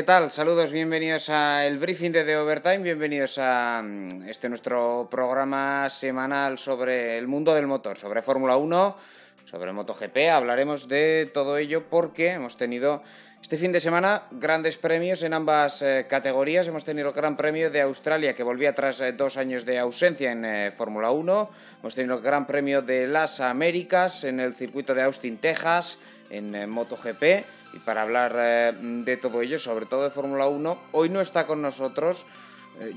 ¿Qué tal? Saludos, bienvenidos a briefing de The Overtime, bienvenidos a mm, este nuestro programa semanal sobre el mundo del motor, sobre Fórmula 1, sobre MotoGP. Hablaremos de todo ello porque hemos tenido este fin de semana grandes premios en ambas eh, categorías. Hemos tenido el Gran Premio de Australia que volvía tras eh, dos años de ausencia en eh, Fórmula 1. Hemos tenido el Gran Premio de las Américas en el circuito de Austin, Texas, en MotoGP y para hablar de todo ello, sobre todo de Fórmula 1, hoy no está con nosotros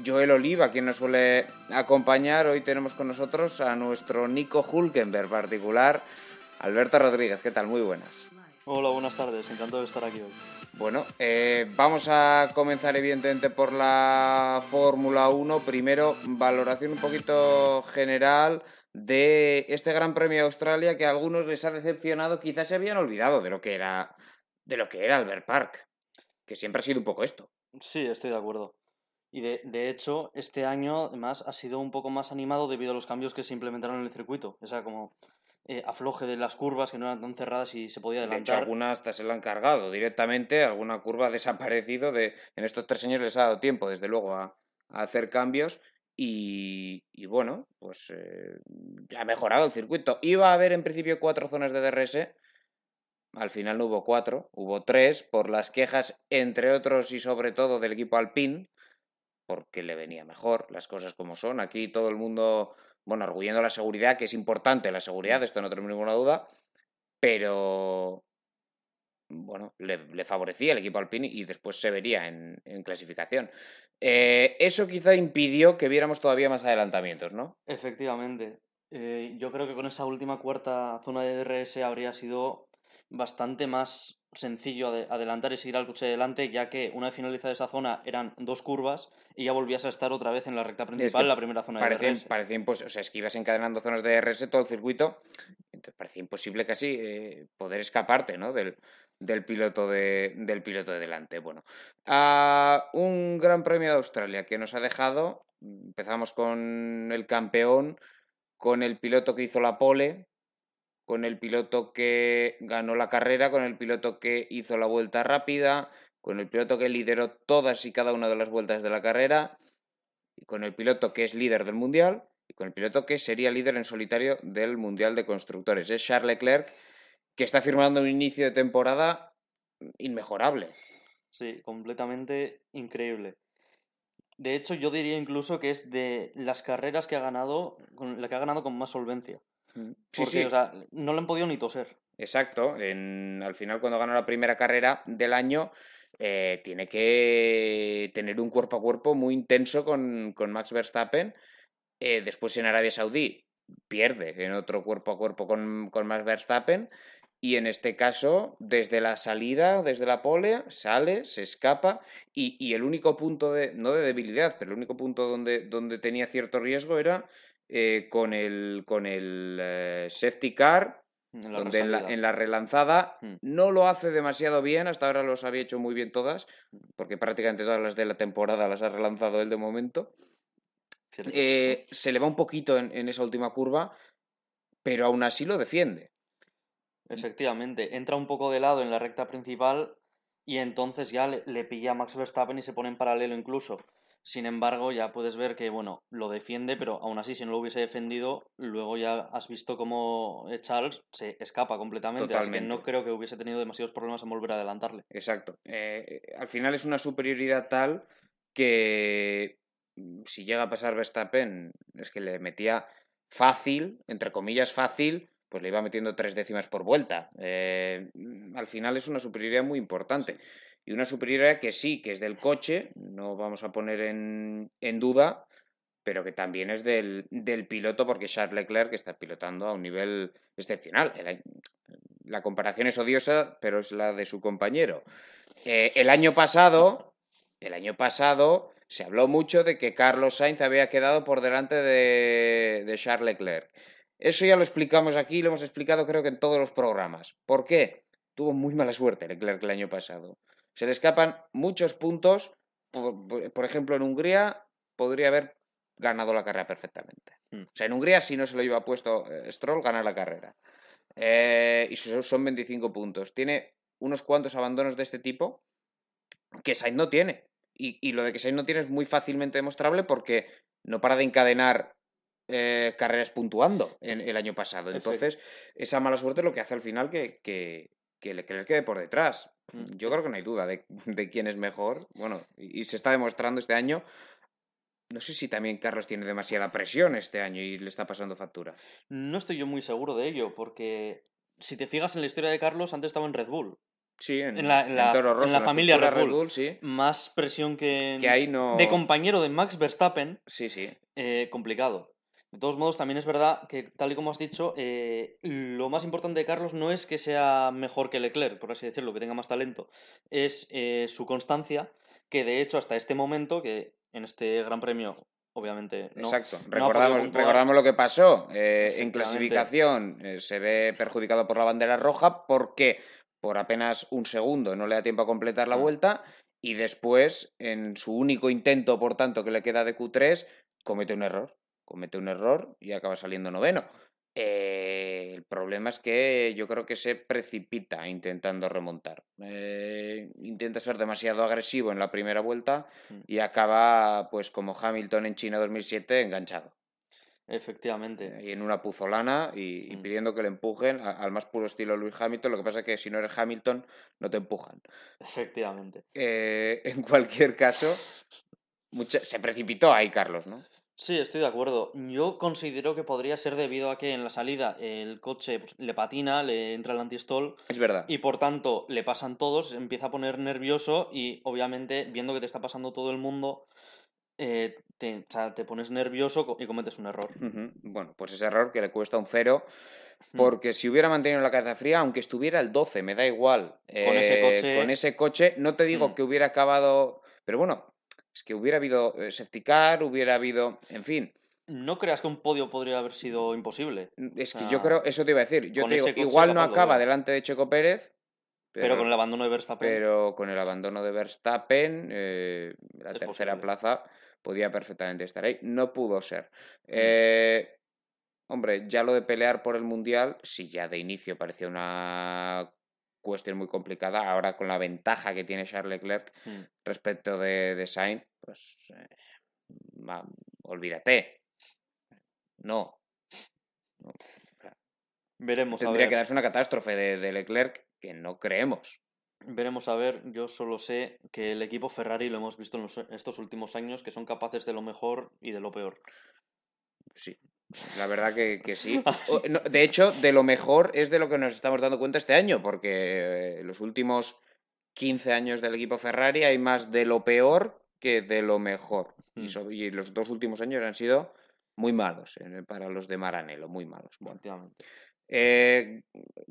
Joel Oliva, quien nos suele acompañar. Hoy tenemos con nosotros a nuestro Nico Hulkenberg particular, Alberto Rodríguez. ¿Qué tal? Muy buenas. Hola, buenas tardes. Encantado de estar aquí hoy. Bueno, eh, vamos a comenzar evidentemente por la Fórmula 1. Primero, valoración un poquito general de este Gran Premio de Australia que a algunos les ha decepcionado. Quizás se habían olvidado de lo que era de lo que era Albert Park, que siempre ha sido un poco esto. Sí, estoy de acuerdo. Y de, de, hecho, este año además ha sido un poco más animado debido a los cambios que se implementaron en el circuito. O sea, como eh, afloje de las curvas que no eran tan cerradas y se podía adelantar. De hecho, algunas hasta se la han cargado directamente, alguna curva ha desaparecido. De, en estos tres años les ha dado tiempo, desde luego, a, a hacer cambios. Y, y, bueno, pues eh, ha mejorado el circuito. Iba a haber en principio cuatro zonas de DRS, al final no hubo cuatro, hubo tres, por las quejas, entre otros y sobre todo del equipo Alpine, porque le venía mejor, las cosas como son. Aquí todo el mundo, bueno, arguyendo la seguridad, que es importante la seguridad, de esto no tengo ninguna duda, pero bueno, le, le, favorecía el equipo Alpine y después se vería en, en clasificación. Eh, eso quizá impidió que viéramos todavía más adelantamientos, ¿no? Efectivamente. Eh, yo creo que con esa última cuarta zona de DRS habría sido bastante más sencillo adelantar y seguir al coche delante, ya que una vez finalizada esa zona eran dos curvas y ya volvías a estar otra vez en la recta principal, es que la primera zona parecía, de DRS. Parecía imposible, o sea, es que ibas encadenando zonas de DRS todo el circuito, entonces parecía imposible casi eh, poder escaparte, ¿no? Del, del piloto de, del piloto de delante. Bueno, a un gran premio de Australia que nos ha dejado, empezamos con el campeón, con el piloto que hizo la pole, con el piloto que ganó la carrera, con el piloto que hizo la vuelta rápida, con el piloto que lideró todas y cada una de las vueltas de la carrera, y con el piloto que es líder del mundial, y con el piloto que sería líder en solitario del mundial de constructores. Es Charles Leclerc, que está firmando un inicio de temporada inmejorable. Sí, completamente increíble. De hecho, yo diría incluso que es de las carreras que ha ganado, la que ha ganado con más solvencia. Sí, Porque, sí. o sea, no le han podido ni toser. Exacto. En, al final, cuando ganó la primera carrera del año, eh, tiene que tener un cuerpo a cuerpo muy intenso con, con Max Verstappen. Eh, después en Arabia Saudí pierde en otro cuerpo a cuerpo con, con Max Verstappen. Y en este caso, desde la salida, desde la pole, sale, se escapa. Y, y el único punto de, no de debilidad, pero el único punto donde, donde tenía cierto riesgo era eh, con el, con el eh, safety car, En la donde en la, resalida. en la relanzada Mm. no lo hace demasiado bien, hasta ahora los había hecho muy bien todas, porque prácticamente todas las de la temporada las ha relanzado él de momento. Eh, se le va un poquito en, en esa última curva, pero aún así lo defiende. Efectivamente, entra un poco de lado en la recta principal y entonces ya le, le pilla a Max Verstappen y se pone en paralelo incluso. Sin embargo, ya puedes ver que, bueno, lo defiende, pero aún así, si no lo hubiese defendido, luego ya has visto cómo eh, Charles se escapa completamente. Así que no Totalmente. creo que hubiese tenido demasiados problemas en volver a adelantarle. Exacto. Eh, al final es una superioridad tal que mm, si llega a pasar Verstappen, es que le metía fácil, entre comillas fácil, pues le iba metiendo tres décimas por vuelta. Eh, mm, al final es una superioridad muy importante. Y una superioridad que sí, que es del coche, no vamos a poner en, en duda, pero que también es del, del piloto, porque Charles Leclerc está pilotando a un nivel excepcional. La comparación es odiosa, pero es la de su compañero. Eh, el año pasado, el año pasado se habló mucho de que Carlos Sainz había quedado por delante de, de Charles Leclerc. Eso ya lo explicamos aquí, lo hemos explicado creo que en todos los programas. ¿Por qué? Tuvo muy mala suerte Leclerc el año pasado. Se le escapan muchos puntos. Por, ejemplo, en Hungría podría haber ganado la carrera perfectamente. Mm. O sea, en Hungría, si no se lo lleva puesto eh, Stroll, gana la carrera. Eh, y son son 25 puntos. Tiene unos cuantos abandonos de este tipo. que Sainz no tiene. Y, y lo de que Sainz no tiene es muy fácilmente demostrable porque no para de encadenar eh, carreras puntuando en, el año pasado. Entonces, esa mala suerte es lo que hace al final que, que, que le, que le quede por detrás. Mm. Yo creo que no hay duda de, de quién es mejor. Bueno, y, y se está demostrando este año. No sé si también Carlos tiene demasiada presión este año y le está pasando factura. No estoy yo muy seguro de ello, porque si te fijas en la historia de Carlos, antes estaba en Red Bull. Sí, en, En la- en la- Toro en Rosso, la familia estructura Red Bull. sí. Más presión que, Que ahí no. de compañero de Max Verstappen, Sí, sí. eh, complicado. De todos modos, también es verdad que, tal y como has dicho, eh, lo más importante de Carlos no es que sea mejor que Leclerc, por así decirlo, que tenga más talento, es eh, su constancia, que de hecho hasta este momento, que en este Gran Premio, obviamente, no, Exacto. no recordamos, recordamos lo que pasó. eh, en clasificación eh, se ve perjudicado por la bandera roja porque por apenas un segundo no le da tiempo a completar la vuelta y después, en su único intento, por tanto, que le queda de Q3, comete un error. Comete un error y acaba saliendo noveno. Eh, el problema es que yo creo que se precipita intentando remontar. Eh, intenta ser demasiado agresivo en la primera vuelta Mm. y acaba, pues como Hamilton en China 2007, enganchado. Efectivamente. Ahí en una puzolana y, y Mm. pidiendo que le empujen a- al más puro estilo Lewis Hamilton. Lo que pasa es que si no eres Hamilton, no te empujan. Efectivamente. Eh, en cualquier caso, mucha- se precipitó ahí Carlos, ¿no? Sí, estoy de acuerdo. Yo considero que podría ser debido a que en la salida el coche pues, le patina, le entra el antistol Es verdad. y por tanto le pasan todos, empieza a poner nervioso y obviamente viendo que te está pasando todo el mundo, eh, te, o sea, te pones nervioso y cometes un error. Bueno, pues ese error que le cuesta un cero. Porque si hubiera mantenido la cabeza fría, aunque estuviera el 12, me da igual. Con ese eh, coche- Con ese coche, no te digo que hubiera acabado. Pero bueno, es que hubiera habido eh, safety car, hubiera habido. En fin, No creas que un podio podría haber sido imposible, es que Ah, yo creo, eso te iba a decir. Yo te digo, igual no acaba delante de Checo Pérez, pero, con el abandono de Verstappen. pero con el abandono de Verstappen, eh, la Es tercera posible. plaza podía perfectamente estar ahí. No pudo ser. Mm. Eh, hombre, ya lo de pelear por el Mundial, sí, ya de inicio parecía una cuestión muy complicada. Ahora con la ventaja que tiene Charles Leclerc Mm. respecto de, de Sainz, pues eh, olvídate. No. No. Veremos a Tendría ver. que darse una catástrofe de, de Leclerc que no creemos. Veremos a ver, yo solo sé que el equipo Ferrari lo hemos visto en los- estos últimos años, que son capaces de lo mejor y de lo peor. Sí, la verdad que, que sí. No, de hecho, de lo mejor es de lo que nos estamos dando cuenta este año, porque eh, los últimos 15 años del equipo Ferrari hay más de lo peor que de lo mejor. Y, Mm. so- y los dos últimos años han sido muy malos eh, para los de Maranello, muy malos. Bueno, eh,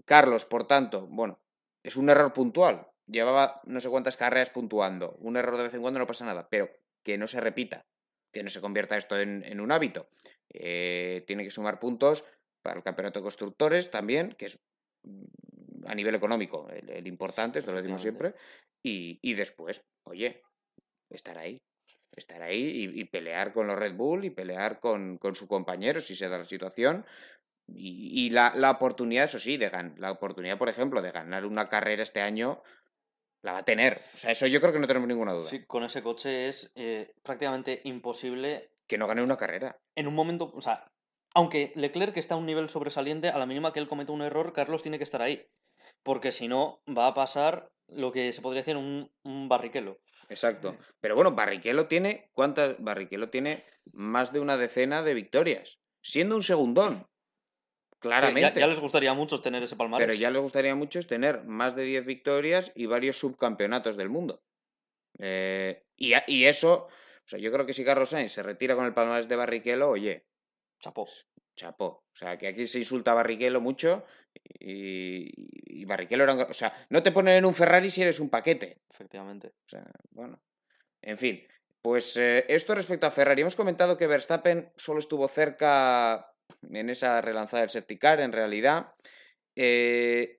Carlos, por tanto, bueno, es un error puntual. Llevaba no sé cuántas carreras puntuando. Un error de vez en cuando no pasa nada, pero que no se repita, que no se convierta esto en, en un hábito. Eh, tiene que sumar puntos para el campeonato de constructores también, que es mm, a nivel económico el, el importante, esto lo decimos siempre. Y, y después, oye, estar ahí. Estar ahí y, y pelear con los Red Bull y pelear con, con su compañero si se da la situación. Y, y la, la oportunidad, eso sí, de gan- la oportunidad, por ejemplo, de ganar una carrera este año, la va a tener. O sea, eso yo creo que no tenemos ninguna duda. Sí, con ese coche es eh, prácticamente imposible Que no gane una carrera. en un momento, o sea, aunque Leclerc está a un nivel sobresaliente, a la mínima que él cometa un error, Carlos tiene que estar ahí. Porque si no, va a pasar lo que se podría decir un, un barriquelo. Exacto. Pero bueno, Barrichello tiene. ¿Cuántas? Barrichello tiene más de una decena de victorias. Siendo un segundón. Claramente. Ya, ya les gustaría a muchos tener ese palmarés. Pero ya les gustaría mucho es tener más de 10 victorias y varios subcampeonatos del mundo. Eh, y, a- y eso, o sea, yo creo que si Carlos Sainz se retira con el palmarés de Barrichello, oye, Chapó. chapó. O sea, que aquí se insulta a Barrichello mucho y, y Barrichello era... un- O sea, no te ponen en un Ferrari si eres un paquete. Efectivamente. O sea, bueno. En fin, pues eh, esto respecto a Ferrari. Hemos comentado que Verstappen solo estuvo cerca en esa relanzada del safety car, en realidad. Eh,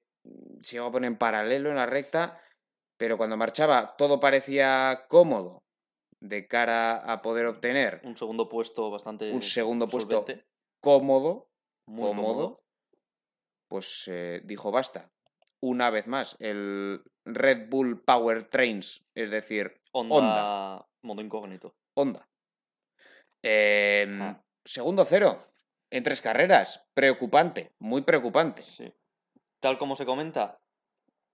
se llegó a poner en paralelo en la recta, pero cuando marchaba todo parecía cómodo de cara a poder obtener Un segundo puesto bastante. un segundo puesto solvente, cómodo, muy cómodo, pues eh, dijo basta. Una vez más, el Red Bull Power Trains, es decir, Honda, Honda. modo incógnito. Honda. Em, Ah. Segundo cero, en tres carreras. Preocupante, muy preocupante. Sí. Tal como se comenta,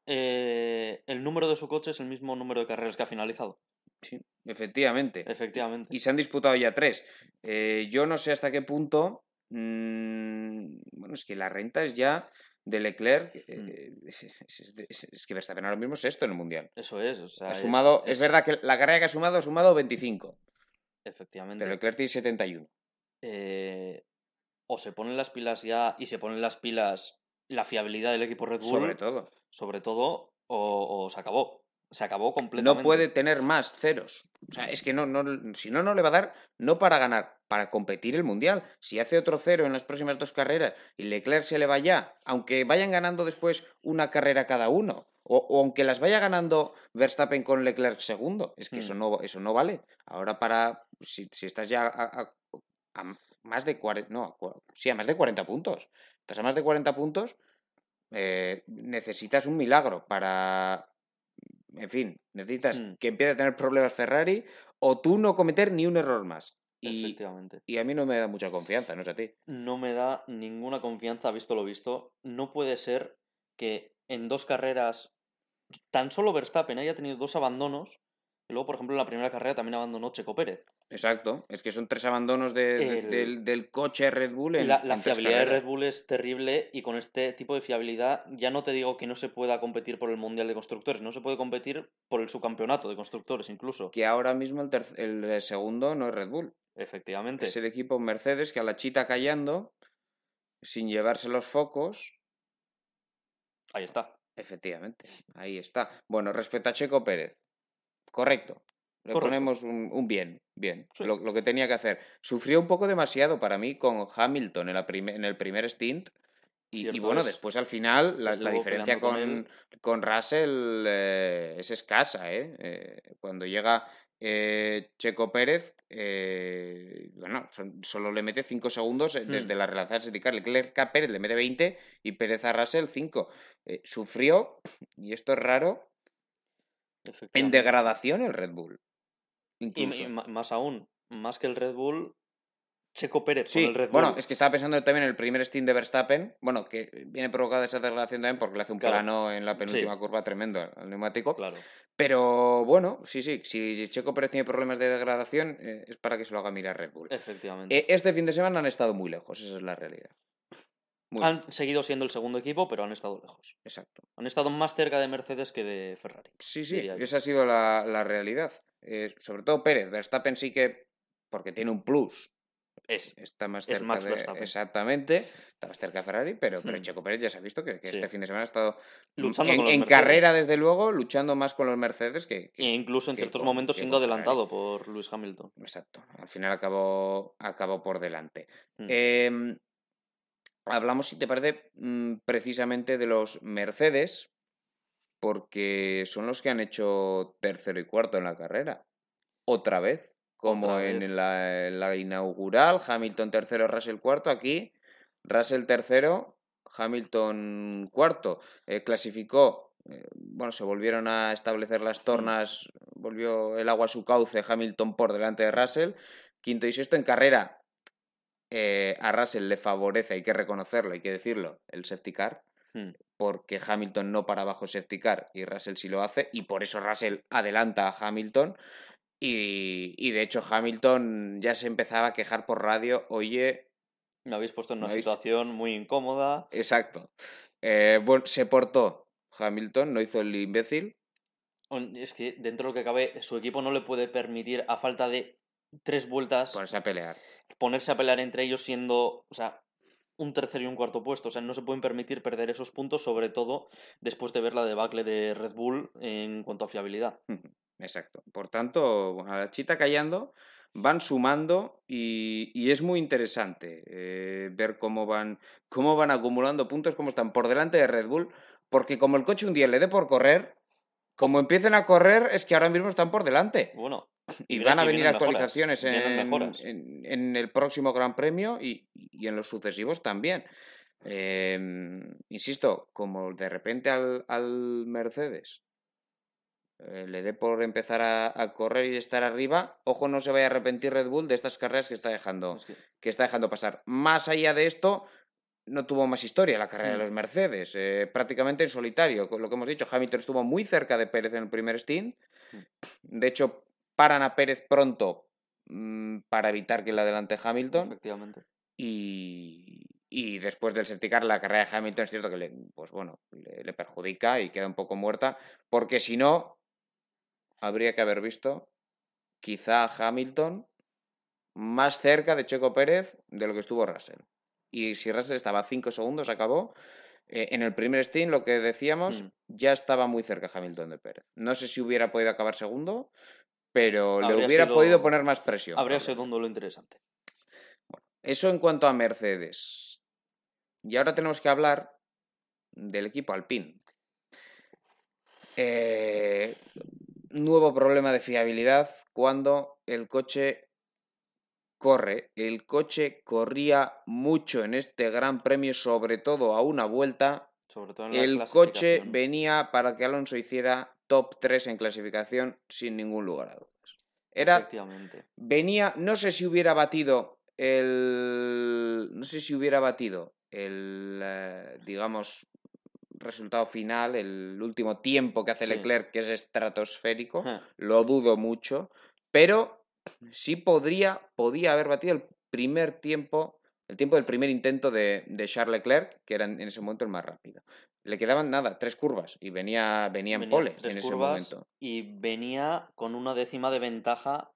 eh, el número de su coche es el mismo número de carreras que ha finalizado. Sí, efectivamente. Efectivamente. Y se han disputado ya tres. Eh, yo no sé hasta qué punto. mm, bueno, es que la renta es ya de Leclerc. eh, es, es- es- es que Verstappen ahora mismo es esto en el mundial. Eso es. O sea, Ha es- sumado, es, es- verdad que la carrera que ha sumado ha sumado 25, Efectivamente. pero Leclerc tiene 71. eh, o se ponen las pilas ya y se ponen las pilas la fiabilidad del equipo Red Bull. Sobre todo. sobre todo, o, o se acabó. Se acabó completamente. No puede tener más ceros. O sea, es que no, no, si no, no le va a dar, no para ganar, para competir el mundial. Si hace otro cero en las próximas dos carreras y Leclerc se le va ya, aunque vayan ganando después una carrera cada uno, o, o aunque las vaya ganando Verstappen con Leclerc segundo, es que Hmm. eso, no, eso no vale. Ahora para, si, si estás ya a, a- a más de 40, no, sí, a más de 40 puntos. Estás a más de 40 puntos, eh, necesitas un milagro para, en fin, necesitas Mm. que empiece a tener problemas Ferrari o tú no cometer ni un error más. Y, Efectivamente. y a mí no me da mucha confianza, no sé a ti. No me da ninguna confianza, visto lo visto. No puede ser que en dos carreras tan solo Verstappen haya tenido dos abandonos. Luego, por ejemplo, en la primera carrera también abandonó Checo Pérez. Exacto, es que son tres abandonos de- de- El- del, del coche Red Bull en la la en tres fiabilidad de. Red Bull es terrible y con este tipo de fiabilidad ya no te digo que no se pueda competir por el Mundial de Constructores, no se puede competir por el subcampeonato de constructores incluso. Que ahora mismo el, el eh, segundo no es Red Bull, Efectivamente. es el equipo Mercedes que a la chita callando, sin llevarse los focos, Ahí está. Efectivamente, ahí está. Bueno, respecto a Checo Pérez, correcto. Le Correcto. ponemos un, un bien, bien, Sí. lo, lo que tenía que hacer. Sufrió un poco demasiado para mí con Hamilton en, la prime- en el primer stint. Y, bueno, es. después al final la, diferencia con, con con Russell eh, es escasa. ¿eh? Eh, cuando llega eh, Checo Pérez, bueno, son- solo le mete 5 segundos Hmm. desde la relanzada sindical. Leclerc a Pérez le mete 20 y Pérez a Russell 5. Eh, sufrió, y esto es raro, en degradación el Red Bull. Incluso. y más aún, más que el Red Bull, Checo Pérez Sí, con el Red Bull. bueno, es que estaba pensando también en el primer stint de Verstappen, bueno, que viene provocada esa degradación también porque le hace un Claro. plano en la penúltima Sí. curva tremendo al al neumático. Claro. Pero bueno, sí, sí, si Checo Pérez tiene problemas de degradación eh, es para que se lo haga mirar Red Bull. Efectivamente. Eh, este fin de semana han estado muy lejos, esa es la realidad. Muy han seguido siendo el segundo equipo, pero han estado lejos. exacto. Han estado más cerca de Mercedes que de Ferrari. Sí, sí, esa ha sido la, la realidad. Eh, sobre todo Pérez, Verstappen sí que, porque tiene un plus, Es. está más Es cerca Max de- Verstappen. exactamente, está más cerca de Ferrari, pero, pero Hmm. Checo Pérez ya se ha visto que, que Sí. este fin de semana ha estado Luchando en, carrera, desde luego, luchando más con los Mercedes que, que- E incluso en que ciertos con- momentos siendo Ferrari. adelantado por Lewis Hamilton. Exacto. Al final acabó, acabó por delante. Mm. Em, hablamos, si te parece, mm, precisamente de los Mercedes, porque son los que han hecho tercero y cuarto en la carrera. Otra vez. Como Otra en vez. la, en la inaugural, Hamilton tercero, Russell cuarto. Aquí, Russell tercero, Hamilton cuarto. Eh, clasificó, eh, bueno, se volvieron a establecer las tornas, volvió el agua a su cauce, Hamilton por delante de Russell. Quinto y sexto en carrera. Eh, a Russell le favorece, hay que reconocerlo, hay que decirlo, el safety car Mm. porque Hamilton no para bajo safety car y Russell sí lo hace, y por eso Russell adelanta a Hamilton. Y, y de hecho, Hamilton ya se empezaba a quejar por radio, oye, Me habéis puesto en una habéis- situación muy incómoda. exacto. Eh, bueno, se portó Hamilton, no hizo el imbécil. Es que dentro de lo que cabe, su equipo no le puede permitir, a falta de tres vueltas, Ponerse a pelear. ponerse a pelear entre ellos siendo, o sea, un tercero y un cuarto puesto. O sea, no se pueden permitir perder esos puntos, sobre todo después de ver la debacle de Red Bull en cuanto a fiabilidad. Exacto. Por tanto, bueno, a la chita callando van sumando y, y es muy interesante eh, ver cómo van, cómo van acumulando puntos, cómo están por delante de Red Bull, porque como el coche un día le dé por correr, como empiecen a correr es que ahora mismo están por delante. Bueno, Y, van a venir mejoras, actualizaciones en, en- en el próximo Gran Premio y, y en los sucesivos también. Eh, insisto, como de repente al, al Mercedes eh, le dé por empezar a, a correr y estar arriba, ojo no se vaya a arrepentir Red Bull de estas carreras que está dejando, Es que- que está dejando pasar. Más allá de esto, no tuvo más historia la carrera de Mm. los Mercedes, eh, prácticamente en solitario, con lo que hemos dicho, Hamilton estuvo muy cerca de Pérez en el primer stint, Mm. de hecho paran a Pérez pronto mm, para evitar que le adelante Hamilton Efectivamente. y, y después del safety car la carrera de Hamilton es cierto que le, pues bueno, le, le perjudica y queda un poco muerta, porque si no, habría que haber visto quizá a Hamilton más cerca de Checo Pérez de lo que estuvo Russell. Y si Russell estaba a 5 segundos, acabó. eh, en el primer stint, lo que decíamos, Hmm. ya estaba muy cerca Hamilton de Pérez. No sé si hubiera podido acabar segundo, pero le hubiera sido- podido poner más presión. Habría sido un duelo interesante. Eso en cuanto a Mercedes. Y ahora tenemos que hablar del equipo Alpine. Eh, nuevo problema de fiabilidad cuando el coche corre. El coche corría mucho en este Gran Premio, sobre todo a una vuelta. Sobre todo en la El coche venía para que Alonso hiciera top 3 en clasificación sin ningún lugar a dudas. Era Efectivamente. venía, no sé si hubiera batido el, no sé si hubiera batido el, eh, digamos, resultado final, el último tiempo que hace Sí. Leclerc, que es estratosférico, lo dudo mucho, pero sí podría, podía haber batido el primer tiempo, el tiempo del primer intento de, de Charles Leclerc, que era en ese momento el más rápido. Le quedaban nada, tres curvas y venía, venía en pole tres en ese momento. Y venía con una décima de ventaja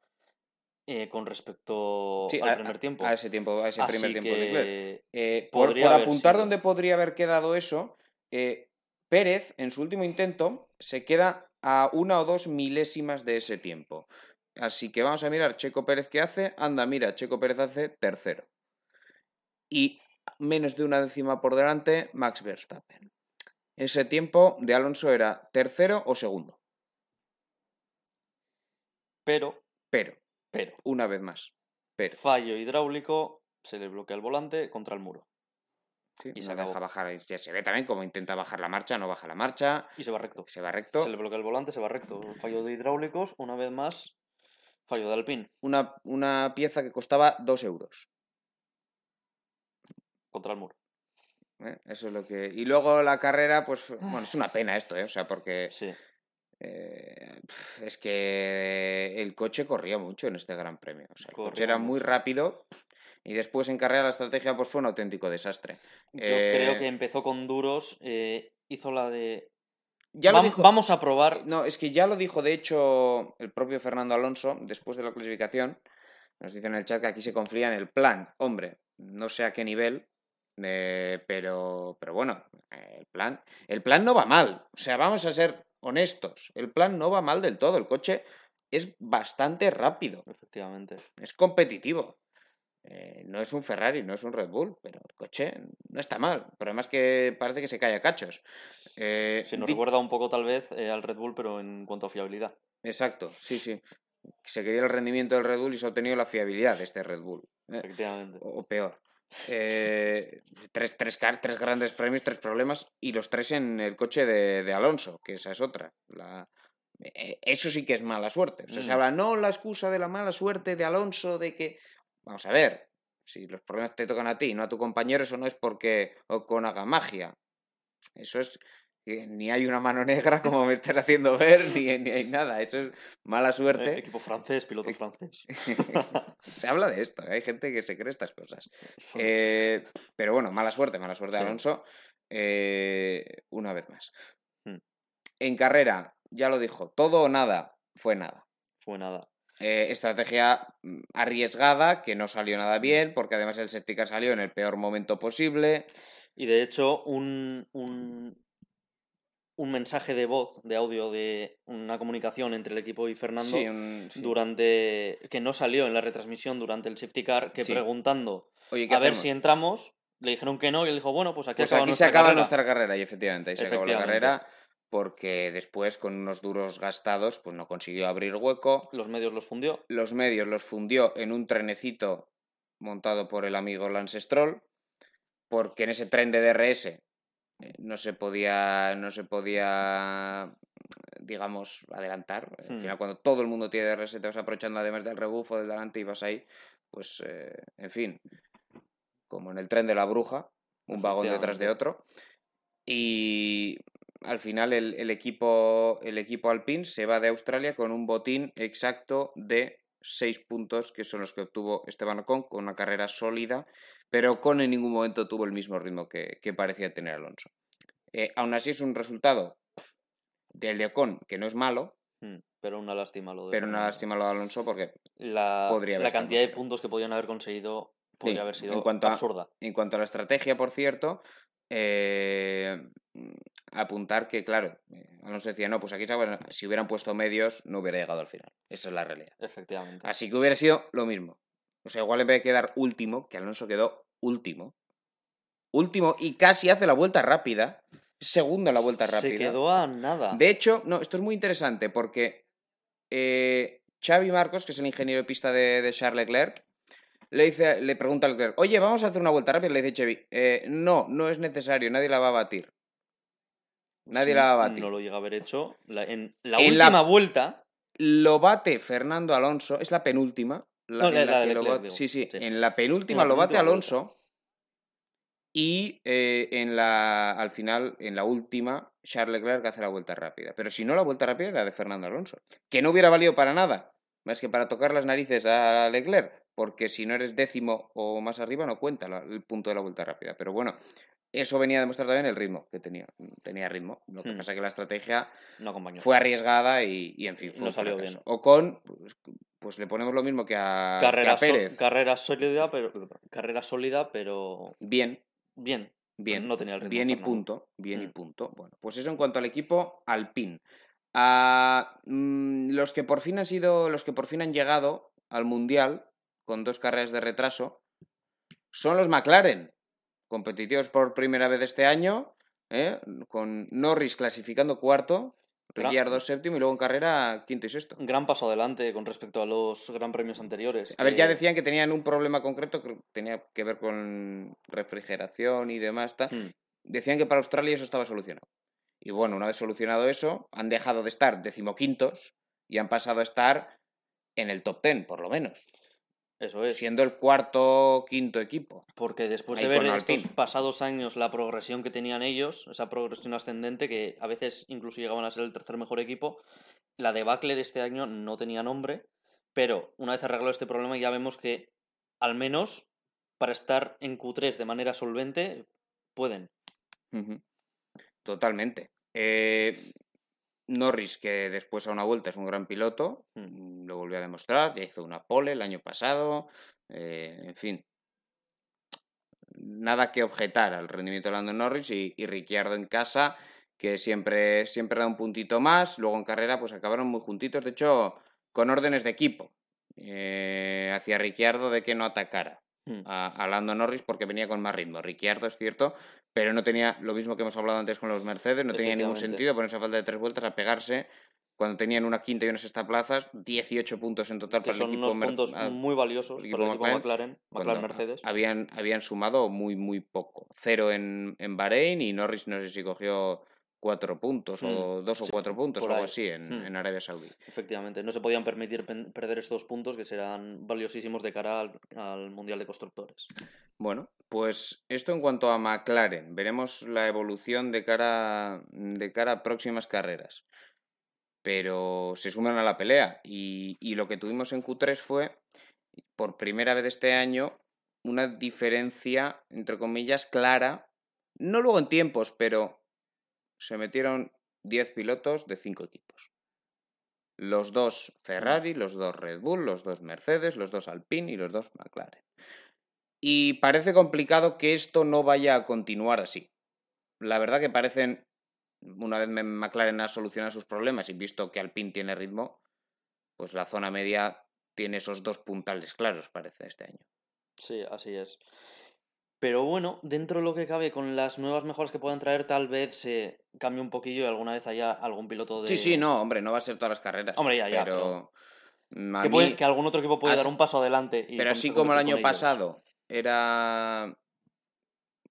eh, con respecto Sí, al a- primer tiempo. A ese tiempo, a ese primer tiempo de Leclerc. Eh, por, apuntar dónde podría haber quedado eso, eh, Pérez en su último intento se queda a una o dos milésimas de ese tiempo. Así que vamos a mirar Checo Pérez qué hace. Anda, mira, Checo Pérez hace tercero. Y menos de una décima por delante, Max Verstappen. Ese tiempo de Alonso era tercero o segundo. Pero, Pero, pero, una vez más. Pero. fallo hidráulico, se le bloquea el volante contra el muro. Sí, y no se acabó. deja bajar. Ya se ve también cómo intenta bajar la marcha, no baja la marcha. Y se va recto. Se va recto. Se le bloquea el volante, se va recto. Fallo de hidráulicos, una vez más, fallo de Alpine una, una pieza que costaba dos euros. contra el muro. ¿Eh? Eso es lo que. Y luego la carrera, pues. Bueno, es una pena esto, ¿eh? O sea, porque. Sí, eh, es que el coche corría mucho en este Gran Premio. O sea, el coche era muy rápido. Y después en carrera la estrategia pues fue un auténtico desastre. yo Eh, creo que empezó con duros, eh, hizo la de... Ya lo "Vam- dijo- Vamos a probar. No, es que ya lo dijo, de hecho, el propio Fernando Alonso, después de la clasificación, nos dice en el chat que aquí se confía en el plan. Hombre, no sé a qué nivel, eh, pero, pero bueno, el plan, el plan no va mal. O sea, vamos a ser honestos, el plan no va mal del todo. El coche es bastante rápido, Efectivamente. es competitivo. Eh, no es un Ferrari, no es un Red Bull, pero el coche no está mal. El problema es que parece que se cae a cachos. Eh, Se nos di- recuerda un poco tal vez eh, al Red Bull, pero en cuanto a fiabilidad. Exacto, sí, sí. Se quería el rendimiento del Red Bull y se ha obtenido la fiabilidad de este Red Bull. ¿eh? Efectivamente. O, o peor. Eh, tres, tres, tres grandes premios, tres problemas y los tres en el coche de, de Alonso, que esa es otra. La, eh, eso sí que es mala suerte. O sea, se Mm. habla, no la excusa de la mala suerte de Alonso, de que... Vamos a ver, si los problemas te tocan a ti y no a tu compañero, eso no es porque Ocon haga magia. Eso es ni hay una mano negra como me estás haciendo ver, ni, ni hay nada. Eso es mala Eh, suerte. equipo francés, piloto Eh, francés. se habla de esto, hay gente que se cree estas cosas. Eh, pero bueno, mala suerte, mala suerte Sí. Alonso. eh, una vez más. Hmm. En carrera, ya lo dijo, todo o nada, fue nada. Fue nada. Eh, estrategia mm, arriesgada, que no salió Hmm. nada bien, porque además el car salió en el peor momento posible. Y de hecho, un, un, un mensaje de voz, de audio, de una comunicación entre el equipo y Fernando, Sí, un- sí. durante que no salió en la retransmisión durante el safety car, que Sí. preguntando Oye, ¿qué a ver si entramos, le dijeron que no y él dijo, bueno, pues aquí Pues acaba aquí se acaba carrera". nuestra carrera y efectivamente ahí se acabó la Efectivamente. carrera porque después con unos duros gastados pues no consiguió abrir hueco. Los medios los fundió. Los medios los fundió en un trenecito montado por el amigo Lance Stroll porque en ese tren de DRS no se podía, no se podía, digamos, adelantar. Al Hmm. final, cuando todo el mundo tiene DRS, te vas aprovechando además del rebufo del delante y vas ahí, pues, eh, en fin, como en el tren de la bruja, un vagón detrás de otro. Y al final el, el equipo, el equipo Alpine se va de Australia con un botín exacto de seis puntos, que son los que obtuvo Esteban Ocon, con una carrera sólida, pero Ocon en ningún momento tuvo el mismo ritmo que, que parecía tener Alonso. Eh, aún así es un resultado del de Ocon, que no es malo, Mm, Pero una lástima lo de pero una lástima lo de Alonso porque La, podría haber la estado cantidad de puntos que podían haber conseguido podría Sí, haber en sido cuanto a- absurda. En cuanto a la estrategia, por cierto, eh, apuntar que, claro, eh, Alonso decía, no, pues aquí si hubieran puesto medios no hubiera llegado al final. Esa es la realidad. Efectivamente. Así que hubiera sido lo mismo. O sea, igual en vez de quedar último, que Alonso quedó último, último y casi hace la vuelta rápida, segundo en la vuelta rápida. Se quedó a nada. De hecho, no, esto es muy interesante porque eh, Xavi Marcos, que es el ingeniero de pista de, de Charles Leclerc, le, dice, le pregunta a Leclerc, oye, vamos a hacer una vuelta rápida. Le dice Xavi, "Eh, no, no es necesario, nadie la va a batir. Nadie Sí, la va a batir. No lo llega a haber hecho. La- en la En la- última vuelta. Lo bate Fernando Alonso, es la penúltima. No, en la- la que lo Leclerc, sí, sí, sí. en la penúltima En la lo bate Alonso. Y eh, en la, al final, en la última, Charles Leclerc hace la vuelta rápida. Pero si no, la vuelta rápida era de Fernando Alonso. Que no hubiera valido para nada. Más que para tocar las narices a Leclerc. Porque si no eres décimo o más arriba, no cuenta la- el punto de la vuelta rápida. Pero bueno, eso venía a demostrar también el ritmo que tenía. Tenía ritmo. Lo que Hmm. pasa que la estrategia No acompañó. fue arriesgada y, y, en fin, fue no salió bien. Ocon, pues, pues le ponemos lo mismo que a, que a carrera, so- Pérez. carrera sólida, pero carrera sólida, pero Bien, bien. bien. No tenía el ritmo Bien y punto, bien y Mm. punto. Bueno, pues eso en cuanto al equipo Alpine. Ah, mm, los que por fin han sido, los que por fin han llegado al mundial con dos carreras de retraso son los McLaren, competitivos por primera vez este año, ¿eh? con Norris clasificando cuarto, Ricciardo séptimo y luego en carrera quinto y sexto. Un gran paso adelante con respecto a los gran premios anteriores. A ver, ya que- decían que tenían un problema concreto que tenía que ver con refrigeración y demás. tal. Hmm, Decían que para Australia eso estaba solucionado. Y bueno, una vez solucionado eso, han dejado de estar decimoquintos y han pasado a estar en el top ten, por lo menos. Eso es. Siendo el cuarto, quinto equipo. Porque después de ver estos pasados años la progresión que tenían ellos, esa progresión ascendente, que a veces incluso llegaban a ser el tercer mejor equipo, la debacle de este año no tenía nombre, pero una vez arreglado este problema ya vemos que al menos para estar en Q3 de manera solvente pueden. Totalmente. Eh, Norris, que después a una vuelta es un gran piloto, Mm. mm, lo volvió a demostrar, ya hizo una pole el año pasado, eh, en fin. Nada que objetar al rendimiento de Lando Norris y, y Ricciardo en casa, que siempre, siempre da un puntito más, luego en carrera pues acabaron muy juntitos, de hecho con órdenes de equipo eh, hacia Ricciardo de que no atacara. A, a Lando Norris porque venía con más ritmo. Ricciardo es cierto, pero no tenía lo mismo que hemos hablado antes con los Mercedes, no tenía ningún sentido ponerse a falta de tres vueltas a pegarse cuando tenían una quinta y una sexta plazas, 18 puntos en total Que para el son equipo unos Mer- puntos ah, muy valiosos equipo para el equipo McLaren Mercedes. Habían, habían sumado muy, muy poco. Cero en, en Bahrein y Norris no sé si cogió cuatro puntos Hmm, o dos o sí, cuatro puntos o algo así en, Hmm. en Arabia Saudí. Efectivamente, no se podían permitir perder estos puntos que serán valiosísimos de cara al, al Mundial de Constructores. Bueno, pues esto en cuanto a McLaren. Veremos la evolución de cara, de cara a próximas carreras. Pero se suman a la pelea. Y, y lo que tuvimos en Q3 fue, por primera vez este año, una diferencia, entre comillas, clara. No luego en tiempos, pero se metieron 10 pilotos de 5 equipos. Los dos Ferrari, los dos Red Bull, los dos Mercedes, los dos Alpine y los dos McLaren. Y parece complicado que esto no vaya a continuar así. La verdad que parecen, una vez McLaren ha solucionado sus problemas y visto que Alpine tiene ritmo, pues la zona media tiene esos dos puntales claros, parece, este año. Sí, así es. Pero bueno, dentro de lo que cabe, con las nuevas mejoras que puedan traer, tal vez se cambie un poquillo y alguna vez haya algún piloto de. Sí, sí, no, hombre, no va a ser todas las carreras. Hombre, ya, ya, Pero, Que, puede- mí- que algún otro equipo puede as- dar un paso adelante. Y pero así como el año pasado era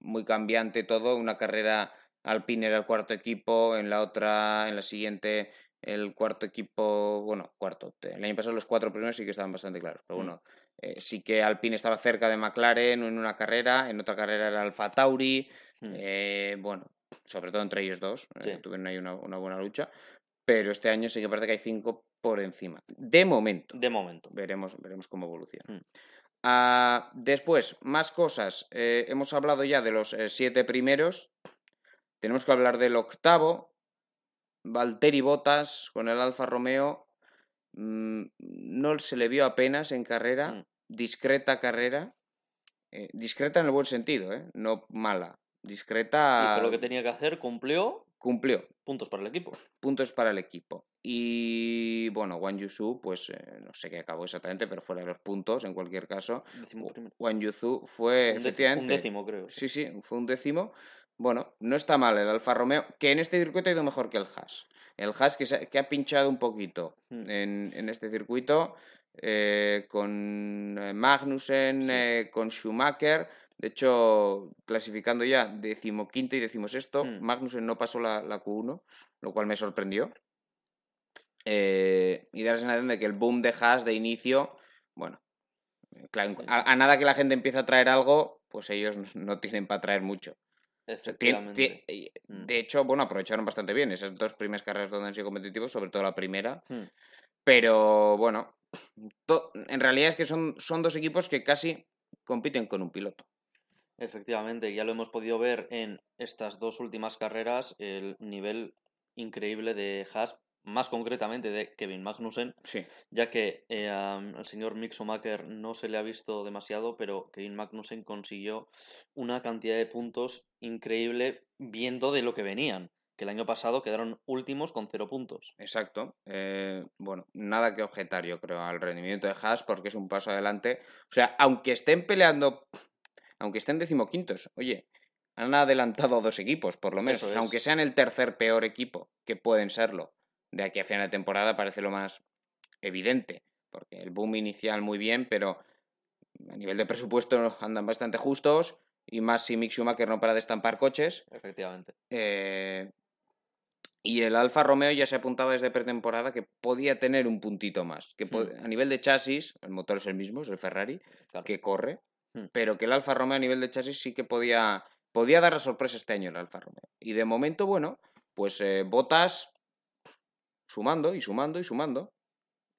muy cambiante todo, una carrera Alpine era el cuarto equipo, en la otra, en la siguiente, el cuarto equipo, bueno, cuarto. El año pasado los cuatro primeros sí que estaban bastante claros, pero Mm. Eh, sí que Alpine estaba cerca de McLaren en una carrera, en otra carrera era Alfa Tauri, Mm. eh, bueno, sobre todo entre ellos dos, eh, tuvieron ahí una, una buena lucha, pero este año sí que parece que hay cinco por encima. De momento. De momento. Veremos, veremos cómo evoluciona. Mm. Ah, después, más cosas. Hemos hablado ya de los siete primeros. Tenemos que hablar del octavo. Valtteri Bottas con el Alfa Romeo. mm, no se le vio apenas en carrera. Mm. Discreta carrera. Eh, discreta en el buen sentido, ¿eh? No mala. Discreta. Hizo lo que tenía que hacer, cumplió, Cumplió puntos para el equipo. puntos para el equipo. Y bueno, Wang Yusu, pues eh, no sé qué acabó exactamente, pero fuera de los puntos, en cualquier caso. Wang Yusu fue Un décimo- efectivamente. Un décimo, creo. Sí, sí, fue un décimo. Bueno, no está mal el Alfa Romeo, que en este circuito ha ido mejor que el Haas. El Haas que, se ha- que ha pinchado un poquito Mm. en, en este circuito eh, con eh, Magnussen, Sí. eh, con Schumacher. De hecho, clasificando ya decimoquinto y decimosexto, Mm. Magnussen no pasó la, la Q1, lo cual me sorprendió. Eh, y da la sensación de que el boom de Haas de inicio, bueno, a, a nada que la gente empiece a traer algo, pues ellos no tienen para traer mucho. Efectivamente. tie- eh, Mm. de hecho, bueno, aprovecharon bastante bien esas dos primeras carreras donde han sido competitivos, sobre todo la primera. Mm. Pero bueno, en realidad es que son, son dos equipos que casi compiten con un piloto. Efectivamente, ya lo hemos podido ver en estas dos últimas carreras, el nivel increíble de Haas, más concretamente de Kevin Magnussen, Sí, ya que eh, al señor Mick Schumacher no se le ha visto demasiado, pero Kevin Magnussen consiguió una cantidad de puntos increíble viendo de lo que venían, que el año pasado quedaron últimos con cero puntos. exacto. Eh, bueno, nada que objetar, yo creo, al rendimiento de Haas, porque es un paso adelante. O sea, aunque estén peleando, aunque estén decimoquintos, oye, han adelantado dos equipos, por lo menos. O sea, aunque sean el tercer peor equipo, que pueden serlo, de aquí a final de temporada parece lo más evidente, porque el boom inicial muy bien, pero a nivel de presupuesto andan bastante justos, y más si Mick Schumacher no para de estampar coches. Efectivamente. Eh, y el Alfa Romeo ya se apuntaba desde pretemporada que podía tener un puntito más. Que a nivel de chasis, el motor es el mismo, es el Ferrari, Claro. que corre, Hmm. pero que el Alfa Romeo a nivel de chasis sí que podía, podía dar la sorpresa este año el Alfa Romeo. Y de momento, bueno, pues eh, botas sumando y sumando y sumando,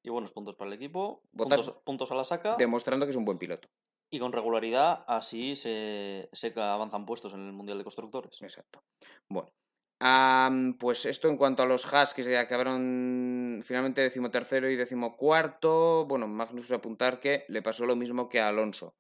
Y buenos puntos para el equipo, Bottas- puntos, puntos a la saca. demostrando que es un buen piloto. Y con regularidad así se, se avanzan puestos en el Mundial de Constructores. Exacto. Bueno. Am, pues esto en cuanto a los Haas que se acabaron finalmente decimotercero y decimocuarto. Bueno, Magnus apuntar que le pasó lo mismo que a Alonso.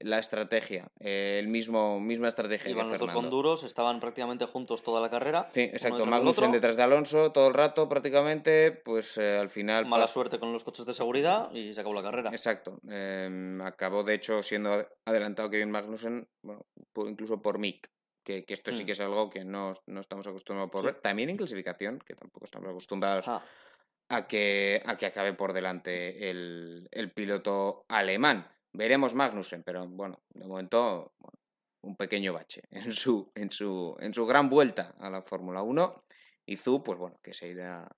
La estrategia. eh, el mismo, misma estrategia Iban que los dos con duros, estaban prácticamente juntos toda la carrera. Sí, exacto. Magnussen detrás de Alonso todo el rato prácticamente. Pues eh, al final. Mala suerte con los coches de seguridad y se acabó la carrera. Exacto. em, acabó de hecho siendo adelantado Kevin Magnussen, bueno, incluso por Mick. Que, que esto sí Mm. que es algo que no, no estamos acostumbrados por Sí. ver. También en clasificación, que tampoco estamos acostumbrados Ah, a, que, a que acabe por delante el, el piloto alemán. Veremos Magnussen, pero bueno, de momento bueno, un pequeño bache en su, en su, en su gran vuelta a la Fórmula 1. Y Zu, pues bueno, que se irá,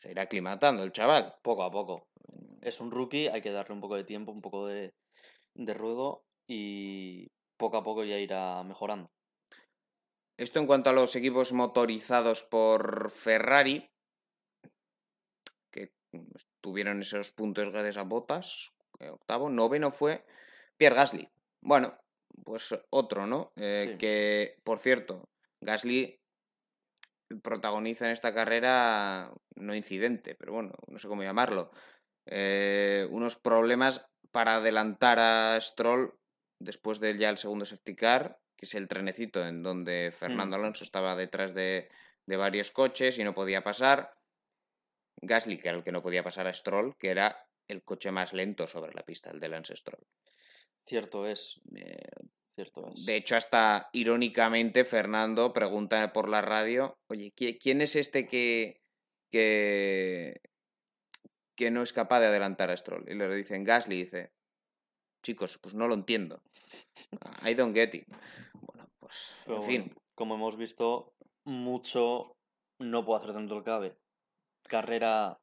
se irá aclimatando el chaval. poco a poco. Es un rookie, hay que darle un poco de tiempo, un poco de, de ruedo y poco a poco ya irá mejorando. Esto en cuanto a los equipos motorizados por Ferrari, que tuvieron esos puntos gracias a botas, octavo, noveno fue Pierre Gasly. Bueno, pues otro, ¿no? Eh, Sí. Que, por cierto, Gasly protagoniza en esta carrera, no incidente, pero bueno, no sé cómo llamarlo, eh, unos problemas para adelantar a Stroll después de ya el segundo safety car, que es el trenecito en donde Fernando Mm. Alonso estaba detrás de, de varios coches y no podía pasar. Gasly, que era el que no podía pasar a Stroll, que era el coche más lento sobre la pista, el de Lance Stroll. Cierto es, Eh, cierto es. de hecho, hasta irónicamente, Fernando pregunta por la radio, oye, ¿qui- ¿quién es este que, que, que no es capaz de adelantar a Stroll? Y le dicen Gasly, dice, chicos, pues no lo entiendo. I don't get it. Bueno, pues, Pero en fin, como hemos visto, mucho no puedo hacer dentro del cabe. Carrera.